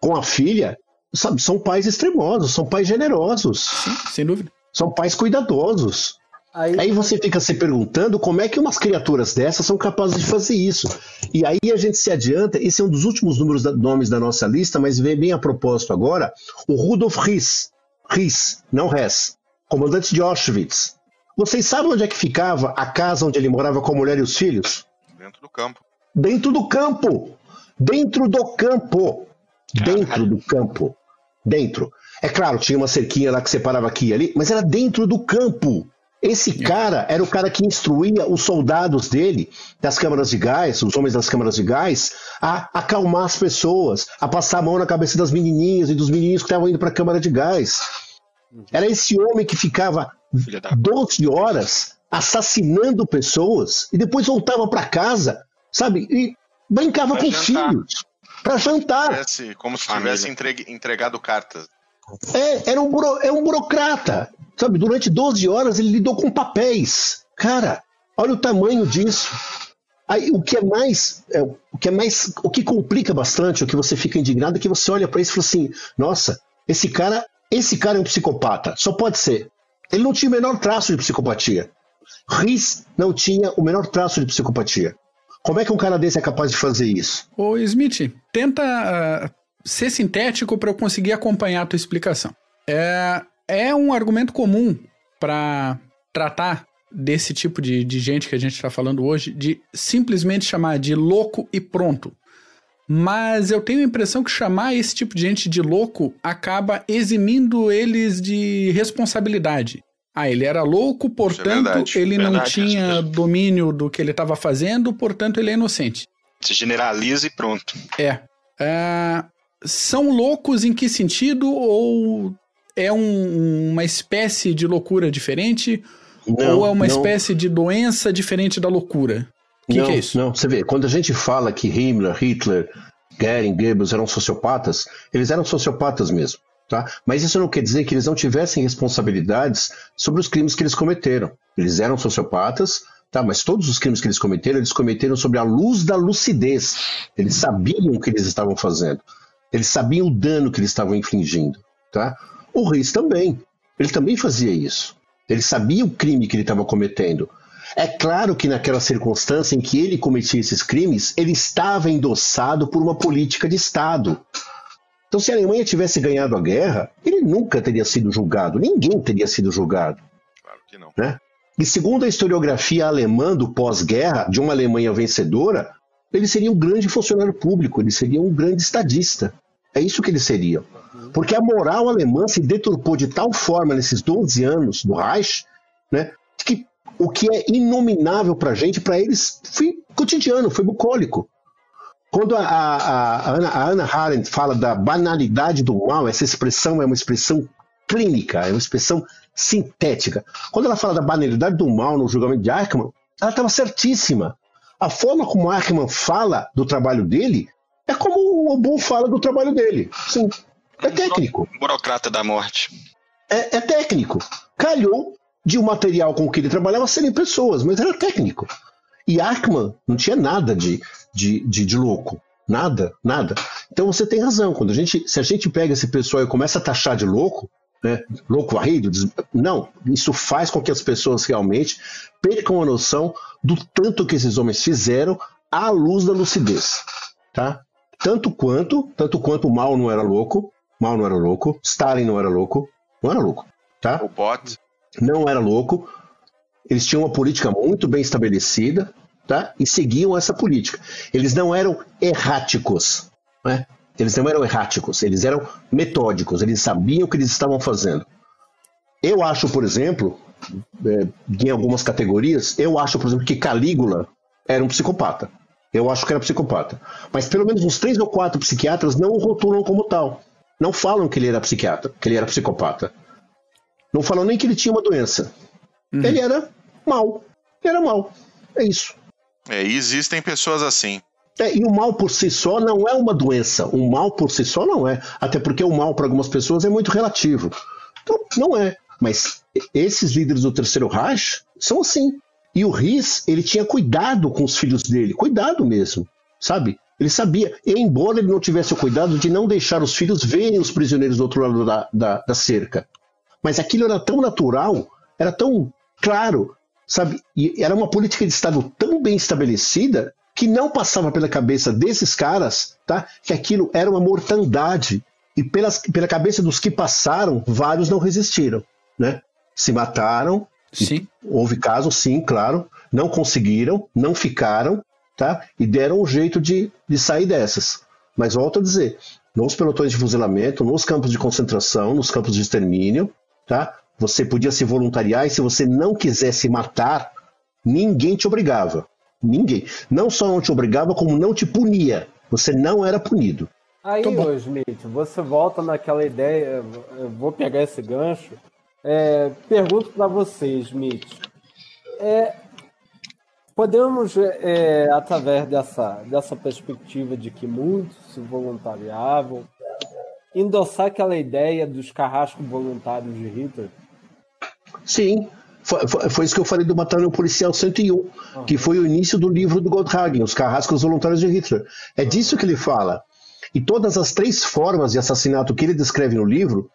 com a filha, sabe, são pais extremosos, são pais generosos. Sim, sem dúvida. São pais cuidadosos. Aí... aí... você fica se perguntando como é que umas criaturas dessas são capazes de fazer isso. E aí a gente se adianta, esse é um dos últimos números da, nomes da nossa lista, mas vem bem a propósito agora, o Rudolf Riss, Riss, não Hess, comandante de Auschwitz. Vocês sabem onde é que ficava a casa onde ele morava com a mulher e os filhos? Dentro do campo. Dentro do campo! Dentro do campo! Dentro do campo. Dentro. É claro, tinha uma cerquinha lá que separava aqui e ali, mas era dentro do campo. Esse cara era o cara que instruía os soldados dele, das câmaras de gás, os homens das câmaras de gás, a acalmar as pessoas, a passar a mão na cabeça das menininhas e dos meninos que estavam indo para a câmara de gás. Era esse homem que ficava 12 horas assassinando pessoas e depois voltava para casa, sabe? E brincava com os filhos para jantar. Parece como se tivesse entregado cartas. É, era um, buro, é um burocrata. Sabe, durante 12 horas ele lidou com papéis. Cara, olha o tamanho disso. Aí, o que é mais, é, o que é mais, o que complica bastante, o que você fica indignado é que você olha para isso e fala assim: "Nossa, esse cara, esse cara é um psicopata. Só pode ser. Ele não tinha o menor traço de psicopatia. Riz não tinha o menor traço de psicopatia. Como é que um cara desse é capaz de fazer isso? Ô Smith, tenta uh, ser sintético para eu conseguir acompanhar a tua explicação. É, é um argumento comum para tratar desse tipo de, de gente que a gente está falando hoje, de simplesmente chamar de louco e pronto. Mas eu tenho a impressão que chamar esse tipo de gente de louco acaba eximindo eles de responsabilidade. Ah, ele era louco, é portanto, é ele verdade, não tinha domínio do que ele estava fazendo, portanto, ele é inocente. Se generaliza e pronto. É. é são loucos em que sentido? Ou é um, uma espécie de loucura diferente? Não, ou é uma não. espécie de doença diferente da loucura? O que, que, é isso? Não, você vê, quando a gente fala que Himmler, Hitler, Goering, Goebbels eram sociopatas, eles eram sociopatas mesmo. Tá? Mas isso não quer dizer que eles não tivessem responsabilidades sobre os crimes que eles cometeram. Eles eram sociopatas, tá? mas todos os crimes que eles cometeram, eles cometeram sobre a luz da lucidez. Eles sabiam o que eles estavam fazendo. Eles sabiam o dano que eles estavam infligindo. Tá? O Reis também. Ele também fazia isso. Ele sabia o crime que ele estava cometendo. É claro que naquela circunstância em que ele cometia esses crimes, ele estava endossado por uma política de Estado. Então, se a Alemanha tivesse ganhado a guerra, ele nunca teria sido julgado, ninguém teria sido julgado. Claro que não. Né? E segundo a historiografia alemã do pós-guerra, de uma Alemanha vencedora, ele seria um grande funcionário público, ele seria um grande estadista. É isso que ele seria. Porque a moral alemã se deturpou de tal forma nesses 12 anos do Reich, né, que o que é inominável para a gente, para eles, foi cotidiano, foi bucólico. Quando a, a, a, Ana, a Ana Arendt fala da banalidade do mal, essa expressão é uma expressão clínica, é uma expressão sintética. Quando ela fala da banalidade do mal no julgamento de Eichmann, ela estava certíssima. A forma como Eichmann fala do trabalho dele é como o Obu fala do trabalho dele. Sim, é técnico. Burocrata da morte. É, é técnico. Calhou de o um material com que ele trabalhava serem pessoas, mas era técnico. E Ackman não tinha nada de, de, de, de, louco. Nada, nada. Então você tem razão. Quando a gente, se a gente pega esse pessoal e começa a taxar de louco, né, louco varrido, não, isso faz com que as pessoas realmente percam a noção do tanto que esses homens fizeram à luz da lucidez. Tá? Tanto quanto, tanto quanto o mal não era louco, mal não era louco, Stalin não era louco, não era louco. Tá? O bot. Não era louco, eles tinham uma política muito bem estabelecida, tá? E seguiam essa política. Eles não eram erráticos, né? Eles não eram erráticos, eles eram metódicos, eles sabiam o que eles estavam fazendo. Eu acho, por exemplo, é, em algumas categorias, eu acho, por exemplo, que Calígula era um psicopata. Eu acho que era psicopata. Mas pelo menos uns três ou quatro psiquiatras não o rotulam como tal. Não falam que ele era psiquiatra, que ele era psicopata. Não falam nem que ele tinha uma doença. Uhum. Ele era mal. Era mal. É isso. É, e existem pessoas assim. É, e o mal por si só não é uma doença. O mal por si só não é. Até porque o mal para algumas pessoas é muito relativo. Então, não é. Mas esses líderes do Terceiro Reich são assim. E o Riz, ele tinha cuidado com os filhos dele. Cuidado mesmo, sabe? Ele sabia, embora ele não tivesse o cuidado de não deixar os filhos verem os prisioneiros do outro lado da, da, da cerca. Mas aquilo era tão natural, era tão claro, sabe? E era uma política de Estado tão bem estabelecida que não passava pela cabeça desses caras, tá? Que aquilo era uma mortandade. E pelas, pela cabeça dos que passaram, vários não resistiram, né? Se mataram. Sim. Houve casos, sim, claro. Não conseguiram, não ficaram, tá? E deram um jeito de, de sair dessas. Mas volto a dizer, nos pelotões de fuzilamento, nos campos de concentração, nos campos de extermínio, tá? Você podia se voluntariar e se você não quisesse matar, ninguém te obrigava. Ninguém. Não só não te obrigava, como não te punia. Você não era punido. Aí, ô Smith, você volta naquela ideia, eu vou pegar esse gancho. É, pergunto para você, Smith. É, podemos, é, através dessa, dessa perspectiva de que muitos se voluntariavam, endossar aquela ideia dos carrascos voluntários de Hitler? Sim, foi, foi, isso que eu falei do Batalhão Policial 101, uhum. que foi o início do livro do Goldhagen, Os Carrascos Voluntários de Hitler. É disso que ele fala. E todas as três formas de assassinato que ele descreve no livro,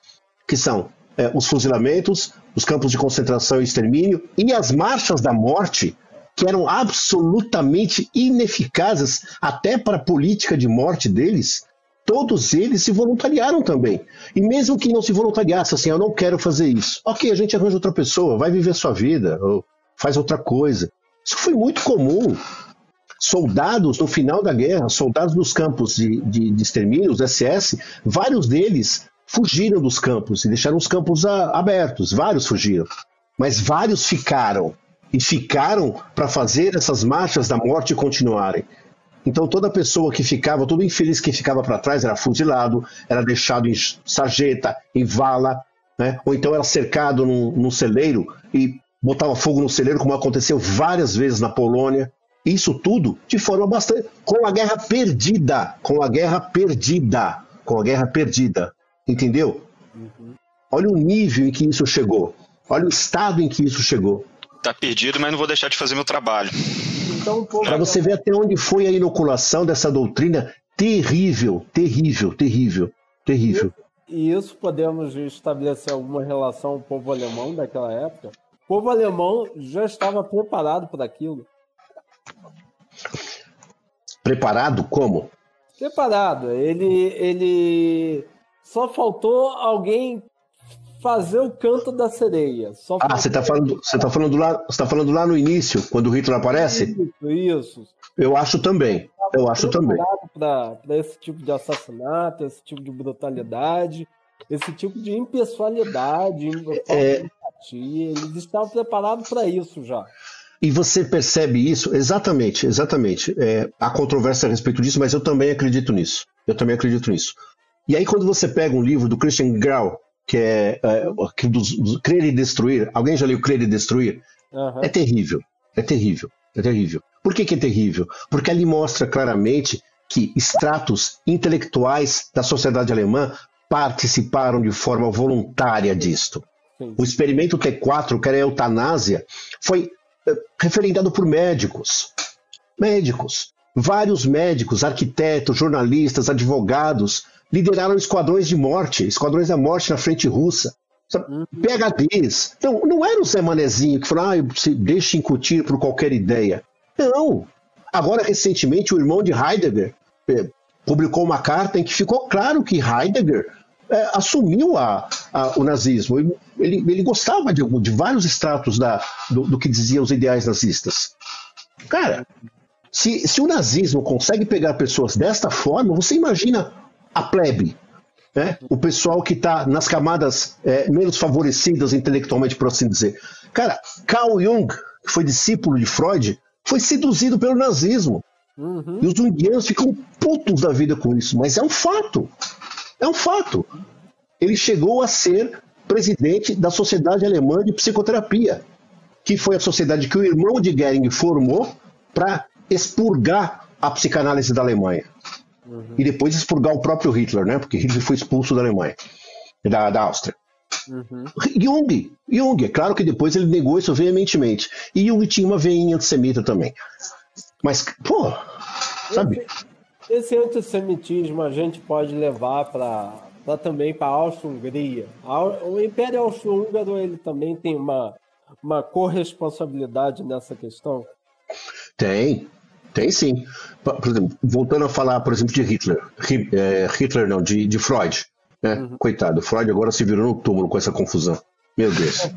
que são é, os fuzilamentos, os campos de concentração e extermínio, e as marchas da morte, que eram absolutamente ineficazes até para a política de morte deles, todos eles se voluntariaram também. E mesmo que não se voluntariasse, assim, eu não quero fazer isso. Ok, a gente arranja outra pessoa, vai viver sua vida, ou faz outra coisa. Isso foi muito comum. Soldados, no final da guerra, soldados dos campos de, de, de extermínio, os SS, vários deles fugiram dos campos e deixaram os campos a, abertos. Vários fugiram. Mas vários ficaram. E ficaram para fazer essas marchas da morte continuarem. Então toda pessoa que ficava, todo infeliz que ficava para trás era fuzilado, era deixado em sarjeta, em vala, né? ou então era cercado num, num celeiro e botava fogo no celeiro, como aconteceu várias vezes na Polônia. Isso tudo de forma bastante. com a guerra perdida. Com a guerra perdida. Com a guerra perdida. Entendeu? Uhum. Olha o nível em que isso chegou. Olha o estado em que isso chegou. Tá perdido, mas não vou deixar de fazer meu trabalho. Então, Para você ver até onde foi a inoculação dessa doutrina terrível, terrível, terrível, terrível. E, e isso podemos estabelecer alguma relação com o povo alemão daquela época? O povo alemão já estava preparado para aquilo. Preparado como? Preparado. Ele, ele só faltou alguém fazer o canto da sereia. Só ah, você está falando, você tá falando lá, você tá falando lá no início, quando o Hitler aparece? Isso, isso. Eu acho também. Eu acho também. Para esse tipo de assassinato, esse tipo de brutalidade, esse tipo de impessoalidade, é... empatia, eles estavam preparados para isso já. E você percebe isso? Exatamente, exatamente. É, há controvérsia a respeito disso, mas eu também acredito nisso. Eu também acredito nisso. E aí, quando você pega um livro do Christian Grau, que é, é dos, dos, Crer e Destruir. Alguém já leu Crer e Destruir? Uhum. É terrível. É terrível. É terrível. Por que, que é terrível? Porque ali mostra claramente que estratos intelectuais da sociedade alemã participaram de forma voluntária disto. Sim. O experimento T4, que era a eutanásia, foi é, referendado por médicos. Médicos. Vários médicos, arquitetos, jornalistas, advogados lideraram esquadrões de morte, esquadrões da morte na frente russa. Uhum. PHDs. Então, não era o Zé Manezinho que falou, ah, deixa incutir por qualquer ideia. Não. Agora, recentemente, o irmão de Heidegger eh, publicou uma carta em que ficou claro que Heidegger eh, assumiu a, a, o nazismo. Ele, ele gostava de, de vários estratos da, do, do, que diziam os ideais nazistas. Cara, se, se o nazismo consegue pegar pessoas desta forma, você imagina a plebe, né? o pessoal que está nas camadas é, menos favorecidas intelectualmente, por assim dizer. Cara, Carl Jung, que foi discípulo de Freud, foi seduzido pelo nazismo. Uhum. E os junguianos ficam putos da vida com isso, mas é um fato. É um fato. Ele chegou a ser presidente da Sociedade Alemã de Psicoterapia, que foi a sociedade que o irmão de Goering formou para expurgar a psicanálise da Alemanha. E depois expurgar o próprio Hitler, né? Porque Hitler foi expulso da Alemanha, da, da Áustria. Jung, Jung, é claro que depois ele negou isso veementemente. E Jung tinha uma veinha antissemita também. Mas, pô, sabe? Esse antissemitismo a gente pode levar para também para a Áustria-Hungria. O Império Austro-Húngaro ele também tem uma, uma corresponsabilidade nessa questão? Tem, tem sim. Por exemplo, voltando a falar, por exemplo, de Hitler. É, Hitler não, de, de Freud. Né? Uhum. Coitado, Freud agora se virou no túmulo com essa confusão. Meu Deus.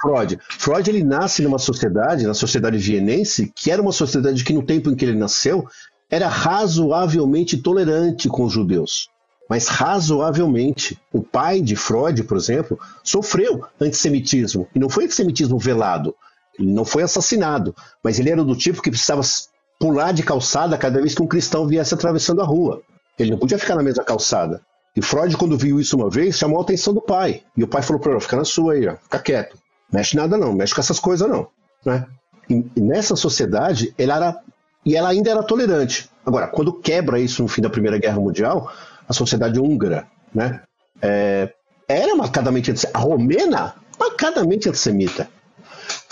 Freud. Freud ele nasce numa sociedade, na sociedade vienense, que era uma sociedade que no tempo em que ele nasceu era razoavelmente tolerante com os judeus. Mas razoavelmente. O pai de Freud, por exemplo, sofreu antissemitismo. E não foi antissemitismo velado. Ele não foi assassinado. Mas ele era do tipo que precisava pular de calçada cada vez que um cristão viesse atravessando a rua. Ele não podia ficar na mesma calçada. E Freud, quando viu isso uma vez, chamou a atenção do pai. E o pai falou para ele: fica na sua aí, ó, fica quieto. Mexe nada não, mexe com essas coisas não. Né? E, nessa sociedade, ele era. E ela ainda era tolerante. Agora, quando quebra isso no fim da Primeira Guerra Mundial, a sociedade húngara né, é, era marcadamente antissemita. A romena, marcadamente antissemita.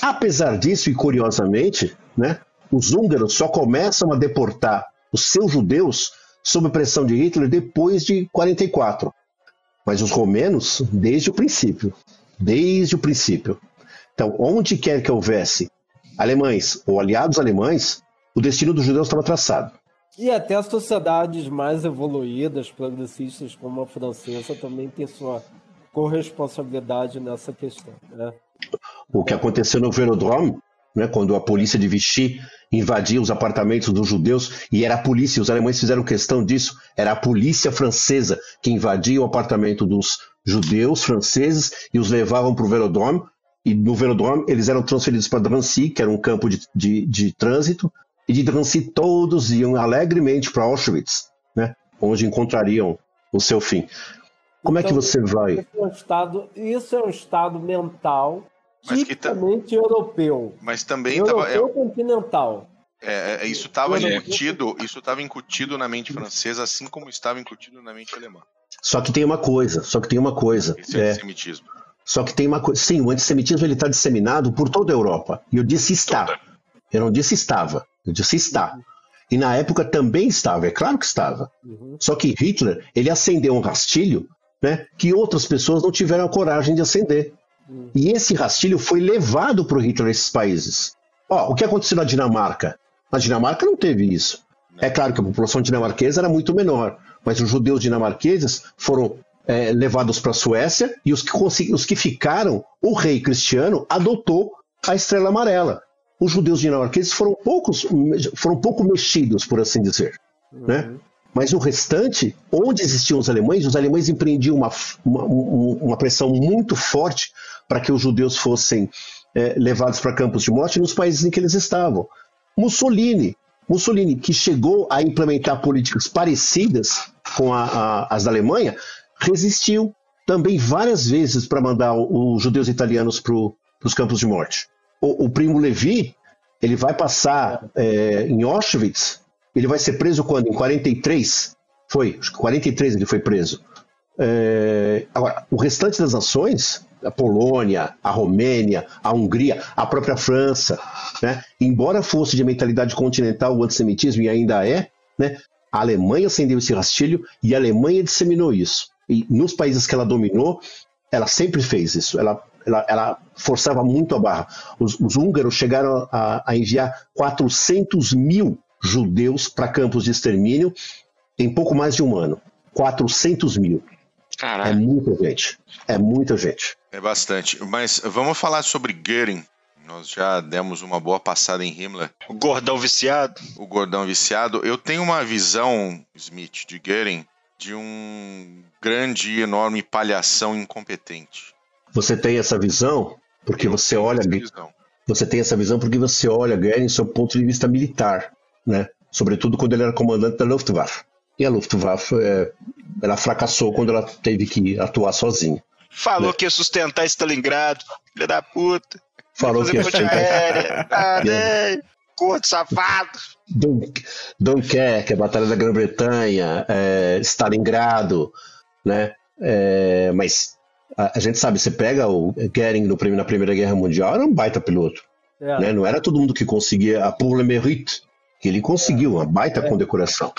Apesar disso, e curiosamente, né, os húngaros só começam a deportar os seus judeus sob pressão de Hitler depois de 44. Mas os romenos, desde o princípio. Desde o princípio. Então, onde quer que houvesse alemães ou aliados alemães, o destino dos judeus estava traçado. E até as sociedades mais evoluídas, progressistas como a francesa, também tem sua corresponsabilidade nessa questão. Né? O que aconteceu no Velodrome né, quando a polícia de Vichy invadia os apartamentos dos judeus, e era a polícia, os alemães fizeram questão disso, era a polícia francesa que invadia o apartamento dos judeus franceses e os levavam para o Velodrome, e no Velodrome eles eram transferidos para Drancy, que era um campo de, de, de trânsito, e de Drancy todos iam alegremente para Auschwitz, né, onde encontrariam o seu fim. Como então, é que então, você vai? Isso é um estado, isso é um estado mental mas tipicamente que europeu. Mas também europeu tava, continental. É, é isso estava incutido, isso estava incutido na mente francesa, assim como estava incutido na mente alemã. Só que tem uma coisa, só que tem uma coisa. Esse é, antissemitismo. Só que tem uma coisa. Sim, o antissemitismo ele está disseminado por toda a Europa. E eu disse está. Toda. Eu não disse estava. Eu disse está. E na época também estava, é claro que estava. Uhum. Só que Hitler, ele acendeu um rastilho né, que outras pessoas não tiveram a coragem de acender. E esse rastilho foi levado para o Hitler nesses países. Ó, o que aconteceu na Dinamarca? Na Dinamarca não teve isso. É claro que a população dinamarquesa era muito menor, mas os judeus dinamarqueses foram é, levados para a Suécia e os que, os que ficaram, o rei cristiano adotou a estrela amarela. Os judeus dinamarqueses foram poucos, foram pouco mexidos, por assim dizer. Uhum. Né? Mas o restante, onde existiam os alemães, os alemães empreendiam uma, uma, uma pressão muito forte para que os judeus fossem é, levados para campos de morte nos países em que eles estavam. Mussolini, Mussolini, que chegou a implementar políticas parecidas com a, a, as da Alemanha, resistiu também várias vezes para mandar os judeus italianos para os campos de morte. O, o, primo Levi, ele vai passar é, em Auschwitz, ele vai ser preso quando? Em 43? Foi, acho que 43 ele foi preso. É, agora, o restante das nações, a Polônia, a Romênia, a Hungria, a própria França, né, embora fosse de mentalidade continental o antissemitismo, e ainda é, né, a Alemanha acendeu esse rastilho e a Alemanha disseminou isso. E nos países que ela dominou, ela sempre fez isso. Ela, ela, ela forçava muito a barra. Os, os húngaros chegaram a, a enviar 400 mil judeus para campos de extermínio em pouco mais de um ano. 400 mil. Caralho. É muita gente. É muita gente. É bastante. Mas vamos falar sobre Goering. Nós já demos uma boa passada em Himmler. O gordão viciado. O gordão viciado. Eu tenho uma visão, Smith, de Goering, de um grande e enorme palhação incompetente. Você tem essa visão porque você olha. Você tem essa visão porque você olha Goering sob o ponto de vista militar, né? Sobretudo quando ele era comandante da Luftwaffe. E a Luftwaffe, é, ela fracassou quando ela teve que atuar sozinha. Falou né? que ia sustentar Stalingrado, filha da puta. Falou que ia sustentar. Ah, né? corno, safado. Dunk- Dunkerque, a Batalha da Grã-Bretanha, é, Stalingrado, né? É, mas a, a gente sabe, você pega o Goering no, na Primeira Guerra Mundial, era um baita piloto. É. né? Não era todo mundo que conseguia a pour le mérite, que ele conseguiu, uma baita condecoração.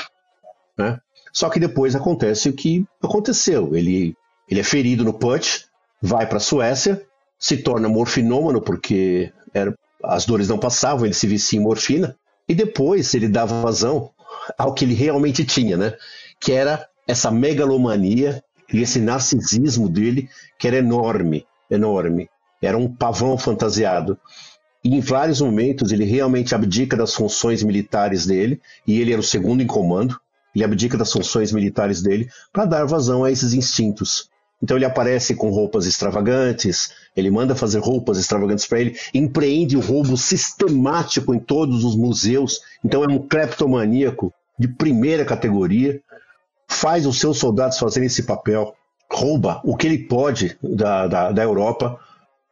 Né? Só que depois acontece o que aconteceu. Ele, ele é ferido no punch, vai para a Suécia, se torna morfinômano porque era, as dores não passavam, ele se vicia em morfina, e depois ele dava vazão ao que ele realmente tinha, né? que era essa megalomania e esse narcisismo dele, que era enorme, enorme. Era um pavão fantasiado. Em vários momentos ele realmente abdica das funções militares dele, e ele era o segundo em comando. Ele abdica das funções militares dele para dar vazão a esses instintos. Então ele aparece com roupas extravagantes, ele manda fazer roupas extravagantes para ele, empreende o roubo sistemático em todos os museus. Então é um cleptomaníaco de primeira categoria, faz os seus soldados fazerem esse papel, rouba o que ele pode da, da, da Europa,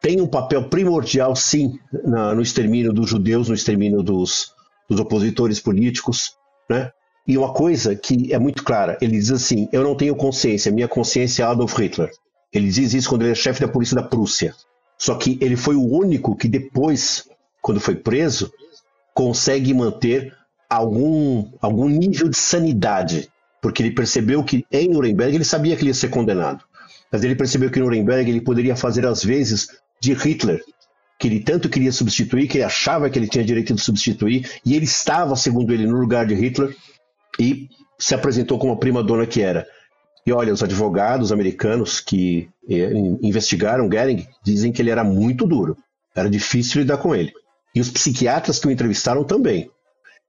tem um papel primordial, sim, na- no extermínio dos judeus, no extermínio dos, dos opositores políticos, né? E uma coisa que é muito clara, ele diz assim, eu não tenho consciência, minha consciência é Adolf Hitler. Ele diz isso quando ele é chefe da polícia da Prússia. Só que ele foi o único que depois, quando foi preso, consegue manter algum, algum nível de sanidade. Porque ele percebeu que em Nuremberg ele sabia que ele ia ser condenado. Mas ele percebeu que em Nuremberg ele poderia fazer às vezes de Hitler, que ele tanto queria substituir, que ele achava que ele tinha direito de substituir, e ele estava, segundo ele, no lugar de Hitler, e se apresentou como a prima dona que era. E olha, os advogados americanos que eh, in- investigaram Goering dizem que ele era muito duro, era difícil lidar com ele. E os psiquiatras que o entrevistaram também.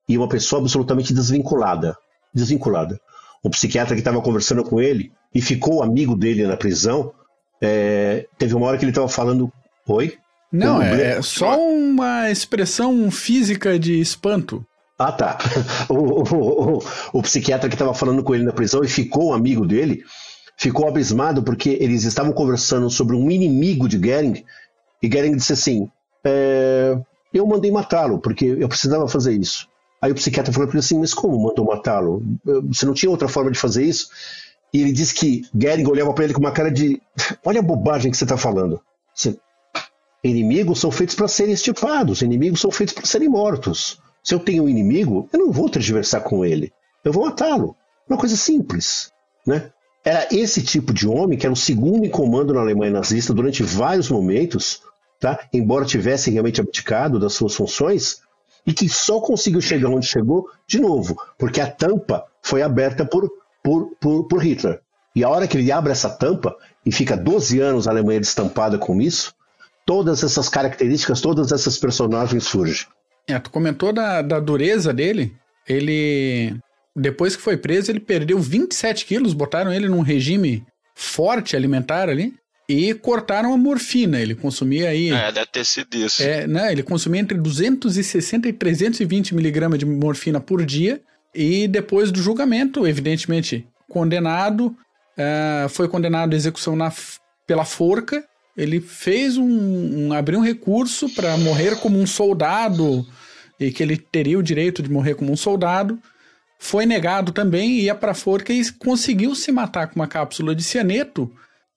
E uma pessoa absolutamente desvinculada. Desvinculada. Um psiquiatra que estava conversando com ele e ficou amigo dele na prisão, eh, teve uma hora que ele estava falando: Oi? Não, é, é só uma expressão física de espanto. Ah, tá. O, o- o- o psiquiatra que estava falando com ele na prisão e ficou um amigo dele, ficou abismado porque eles estavam conversando sobre um inimigo de Goering e Goering disse assim: "É, Eu mandei matá-lo porque eu precisava fazer isso. Aí o psiquiatra falou para ele assim: Mas como mandou matá-lo? Você não tinha outra forma de fazer isso? E ele disse que Goering olhava para ele com uma cara de: Olha a bobagem que você está falando. Você- Inimigos são feitos para serem estipados, inimigos são feitos para serem mortos. Se eu tenho um inimigo, eu não vou tergiversar com ele. Eu vou matá-lo. Uma coisa simples. Né? Era esse tipo de homem que era o segundo em comando na Alemanha nazista durante vários momentos, tá? embora tivesse realmente abdicado das suas funções, e que só conseguiu chegar onde chegou, de novo, porque a tampa foi aberta por, por, por, por Hitler. E a hora que ele abre essa tampa e fica 12 anos a Alemanha destampada com isso, todas essas características, todas essas personagens surgem. É, tu comentou da, da dureza dele. Ele, depois que foi preso, ele perdeu 27 quilos, botaram ele num regime forte alimentar ali e cortaram a morfina. Ele consumia aí. É, deve ter sido isso. É, né, ele consumia entre 260 e 320 miligramas de morfina por dia. E depois do julgamento, evidentemente, condenado, ah, foi condenado à execução na, pela forca. Ele fez um, um abriu um recurso para morrer como um soldado e que ele teria o direito de morrer como um soldado. Foi negado também, ia para a forca e conseguiu se matar com uma cápsula de cianeto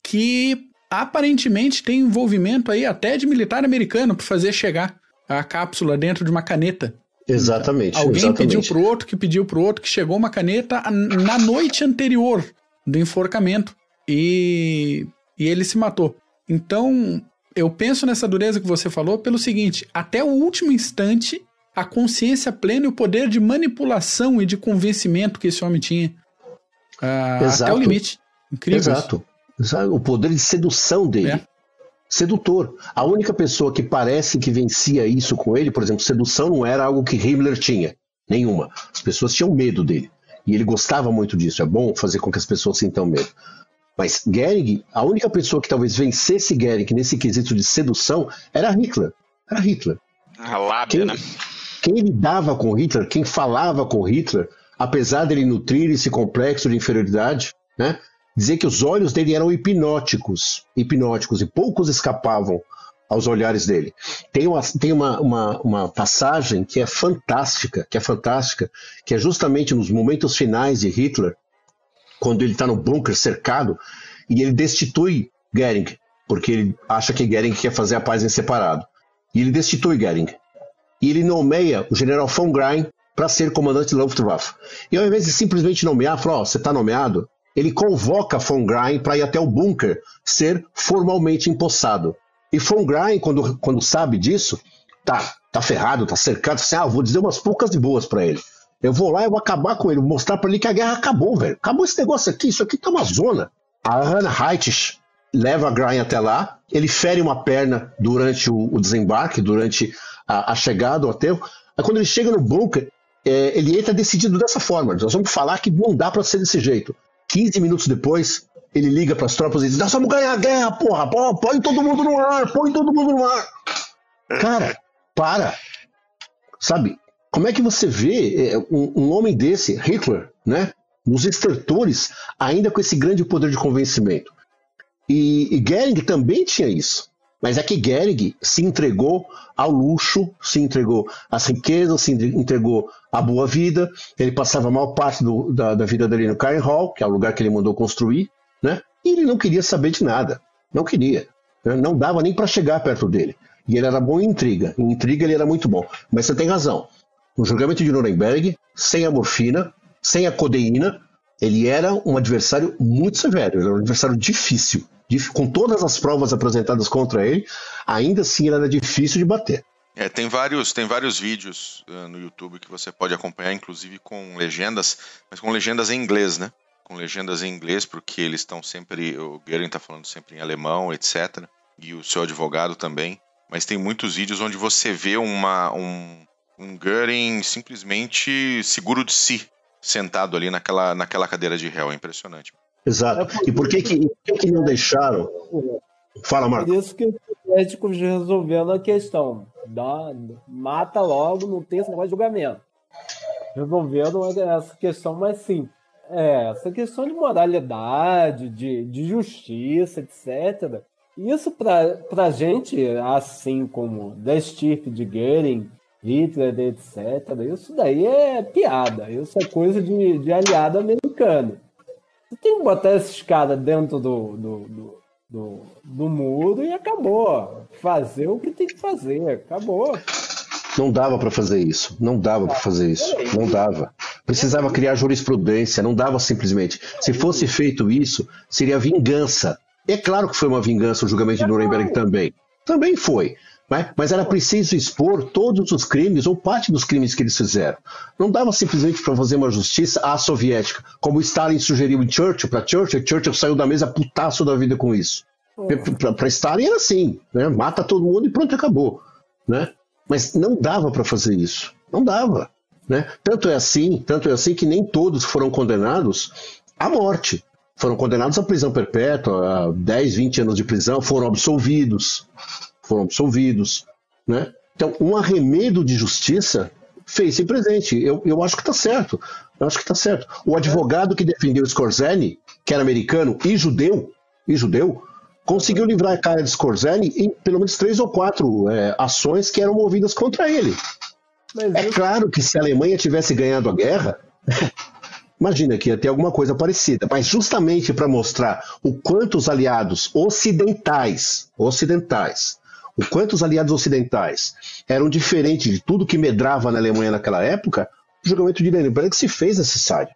que aparentemente tem envolvimento aí até de militar americano para fazer chegar a cápsula dentro de uma caneta. Exatamente. Alguém exatamente. pediu pro outro, que pediu pro outro, que chegou uma caneta na noite anterior do enforcamento e, e ele se matou. Então, eu penso nessa dureza que você falou pelo seguinte: até o último instante, a consciência plena e o poder de manipulação e de convencimento que esse homem tinha. Ah, até Exato. o limite. Incrível. Exato. Exato. O poder de sedução dele. É. Sedutor. A única pessoa que parece que vencia isso com ele, por exemplo, sedução não era algo que Himmler tinha. Nenhuma. As pessoas tinham medo dele. E ele gostava muito disso. É bom fazer com que as pessoas sintam medo. Mas Goering, a única pessoa que talvez vencesse Goering nesse quesito de sedução era Hitler. Era Hitler. A lábia, Quem, né? quem lidava com Hitler, quem falava com Hitler, apesar dele nutrir esse complexo de inferioridade, né? Dizer que os olhos dele eram hipnóticos, hipnóticos, e poucos escapavam aos olhares dele. Tem, uma, tem uma, uma, uma, passagem que é fantástica, que é fantástica, que é justamente nos momentos finais de Hitler, quando ele está no bunker cercado, e ele destitui Goering, porque ele acha que Goering quer fazer a paz em separado. E ele destitui Goering. E ele nomeia o general von Grein para ser comandante da Luftwaffe. E ao invés de simplesmente nomear, falar, oh, você está nomeado, ele convoca von Grein para ir até o bunker ser formalmente empossado. E Von Grein, quando, quando sabe disso, tá, tá ferrado, tá cercado, assim, ah, vou dizer umas poucas de boas para ele. Eu vou lá e vou acabar com ele, mostrar para ele que a guerra acabou, velho. Acabou esse negócio aqui, isso aqui tá uma zona. A Hannah Heitich leva a Grein até lá, ele fere uma perna durante o, o desembarque, durante a, a, chegada ao hotel. Aí quando ele chega no bunker, é, ele entra decidido dessa forma. Nós vamos falar que não dá para ser desse jeito. 15 minutos depois, ele liga para as tropas e diz: Nós vamos ganhar a guerra, porra! Põe todo mundo no ar, põe todo mundo no ar. Cara, para. Sabe? Como é que você vê é, um, homem desse, Hitler, né? Nos estertores, ainda com esse grande poder de convencimento. E, e Goering também tinha isso. Mas é que Gehrig se entregou ao luxo, se entregou às riquezas, se entregou à boa vida. Ele passava a maior parte do, da, da, vida dele no Karen Hall, que é o lugar que ele mandou construir, né? E ele não queria saber de nada. Não queria. Né? Não dava nem para chegar perto dele. E ele era bom em intriga. Em intriga ele era muito bom. Mas você tem razão. No julgamento de Nuremberg, sem a morfina, sem a codeína, ele era um adversário muito severo. Era um adversário difícil com todas as provas apresentadas contra ele, ainda assim era difícil de bater. É, tem vários, tem vários vídeos uh, no YouTube que você pode acompanhar, inclusive com legendas, mas com legendas em inglês, né? Com legendas em inglês, porque eles estão sempre. O Goering está falando sempre em alemão, etc. E o seu advogado também. Mas tem muitos vídeos onde você vê uma, um, um Goering simplesmente seguro de si, sentado ali naquela, naquela cadeira de réu. É impressionante. Exato. É e por que que, por que, que não deixaram? Fala, Marco. Por isso que os médicos resolvendo a questão. Dá, mata logo, não tem esse negócio de julgamento. Resolvendo essa questão mais simples. É, essa questão de moralidade, de, de justiça, etc. Isso para a gente, assim como da estirpe de Goering, Hitler, etc., isso daí é piada. Isso é coisa de, de aliado americano. Você tem que botar essa escada dentro do, do, do, do, do muro e acabou. Fazer o que tem que fazer, acabou. Não dava para fazer isso. Não dava para fazer isso. Não dava. Precisava criar jurisprudência. Não dava simplesmente. Se fosse feito isso, seria vingança. É claro que foi uma vingança o julgamento de Nuremberg também. Também foi. Né? Mas era preciso expor todos os crimes ou parte dos crimes que eles fizeram. Não dava simplesmente para fazer uma justiça à soviética, como Stalin sugeriu em Churchill para Churchill. Churchill saiu da mesa putaço da vida com isso. Para Stalin era assim, né? mata todo mundo e pronto, acabou. Né? Mas não dava para fazer isso. Não dava. Né? Tanto é assim, tanto é assim que nem todos foram condenados à morte. Foram condenados à prisão perpétua, a 10, 20 anos de prisão, foram absolvidos foram absolvidos. Né? Então, um arremedo de justiça fez-se presente. Eu, eu acho que está certo. Eu acho que está certo. O advogado que defendeu Scorsese, que era americano e judeu, e judeu, conseguiu livrar a cara de Scorsese em pelo menos três ou quatro é, ações que eram movidas contra ele. Mas é eu... claro que se a Alemanha tivesse ganhado a guerra, imagina que ia ter alguma coisa parecida. Mas justamente para mostrar o quanto os aliados ocidentais, ocidentais, o quanto os aliados ocidentais eram diferentes de tudo que medrava na Alemanha naquela época, o julgamento de Nuremberg se fez necessário.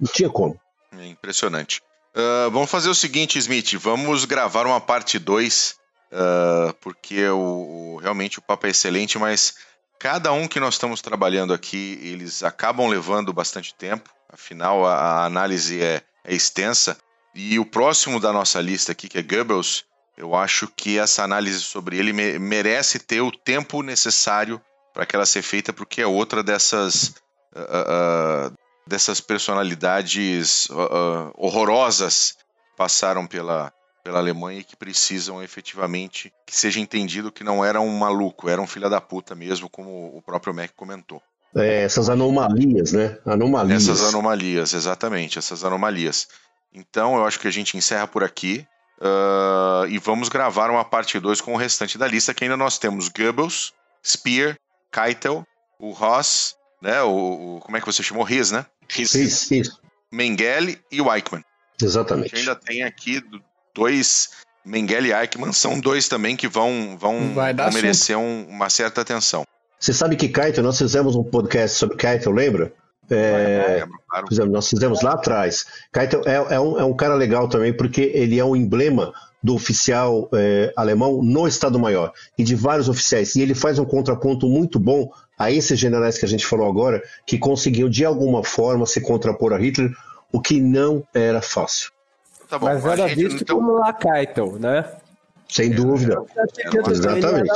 Não tinha como. É impressionante. Uh, vamos fazer o seguinte, Smith, vamos gravar uma parte 2, uh, porque o, o, realmente o papo é excelente, mas cada um que nós estamos trabalhando aqui, eles acabam levando bastante tempo, afinal a, a análise é, é extensa, e o próximo da nossa lista aqui, que é Goebbels, eu acho que essa análise sobre ele merece ter o tempo necessário para que ela seja feita, porque é outra dessas, uh, uh, dessas personalidades uh, horrorosas que passaram pela, pela Alemanha e que precisam efetivamente que seja entendido que não era um maluco, era um filho da puta mesmo, como o próprio Mac comentou. É, essas anomalias, né? Anomalias. Essas anomalias, exatamente, essas anomalias. Então, eu acho que a gente encerra por aqui. Uh, e vamos gravar uma parte 2 com o restante da lista, que ainda nós temos Goebbels, Spear, Keitel, o Ross, né? O, o como é que você chamou? Riz, né? Riz. Isso, isso. Mengele e o Eichmann. A Exatamente. gente ainda tem aqui dois. Mengele e Eichmann são dois também que vão, vão, Vai dar vão merecer um- uma certa atenção. Você sabe que Keitel, nós fizemos um podcast sobre Keitel, lembra? É, fizemos, nós fizemos lá atrás. Keitel é, é um, é um cara legal também, porque ele é um emblema do oficial é, alemão no Estado-Maior e de vários oficiais. E ele faz um contraponto muito bom a esses generais que a gente falou agora, que conseguiu de alguma forma se contrapor a Hitler, o que não era fácil. Tá bom, Mas era gente, visto então, como Lakaitel, né? Sem dúvida. Exatamente.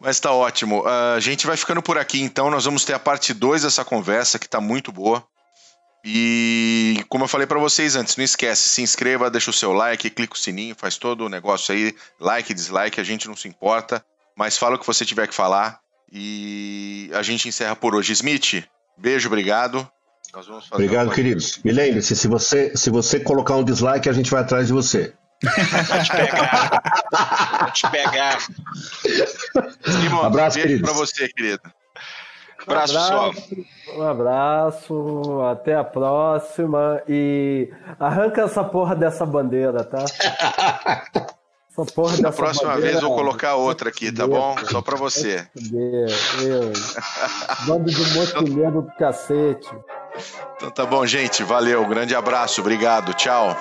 Mas tá ótimo. Ah, a gente vai ficando por aqui, então. Nós vamos ter a parte 2 dessa conversa, que tá muito boa. E como eu falei pra vocês antes, não esquece, se inscreva, deixa o seu like, clica o sininho, faz todo o negócio aí, like, dislike, a gente não se importa, mas fala o que você tiver que falar. E a gente encerra por hoje. Smith, beijo, obrigado. Nós vamos fazer Obrigado, queridos. E lembre-se, se você, se você colocar um dislike, a gente vai atrás de você. Vou te pegar. Vou te pegar. Simon, Abraço, beijo queridos. pra você, querido. Abraço, pessoal. Um abraço, até a próxima e arranca essa porra dessa bandeira, tá? Essa porra Na dessa próxima bandeira, vez eu vou colocar outra aqui, tá bom? Só pra você. Bando de mochileiro do cacete. Então tá bom, gente. Valeu. Grande abraço. Obrigado. Tchau.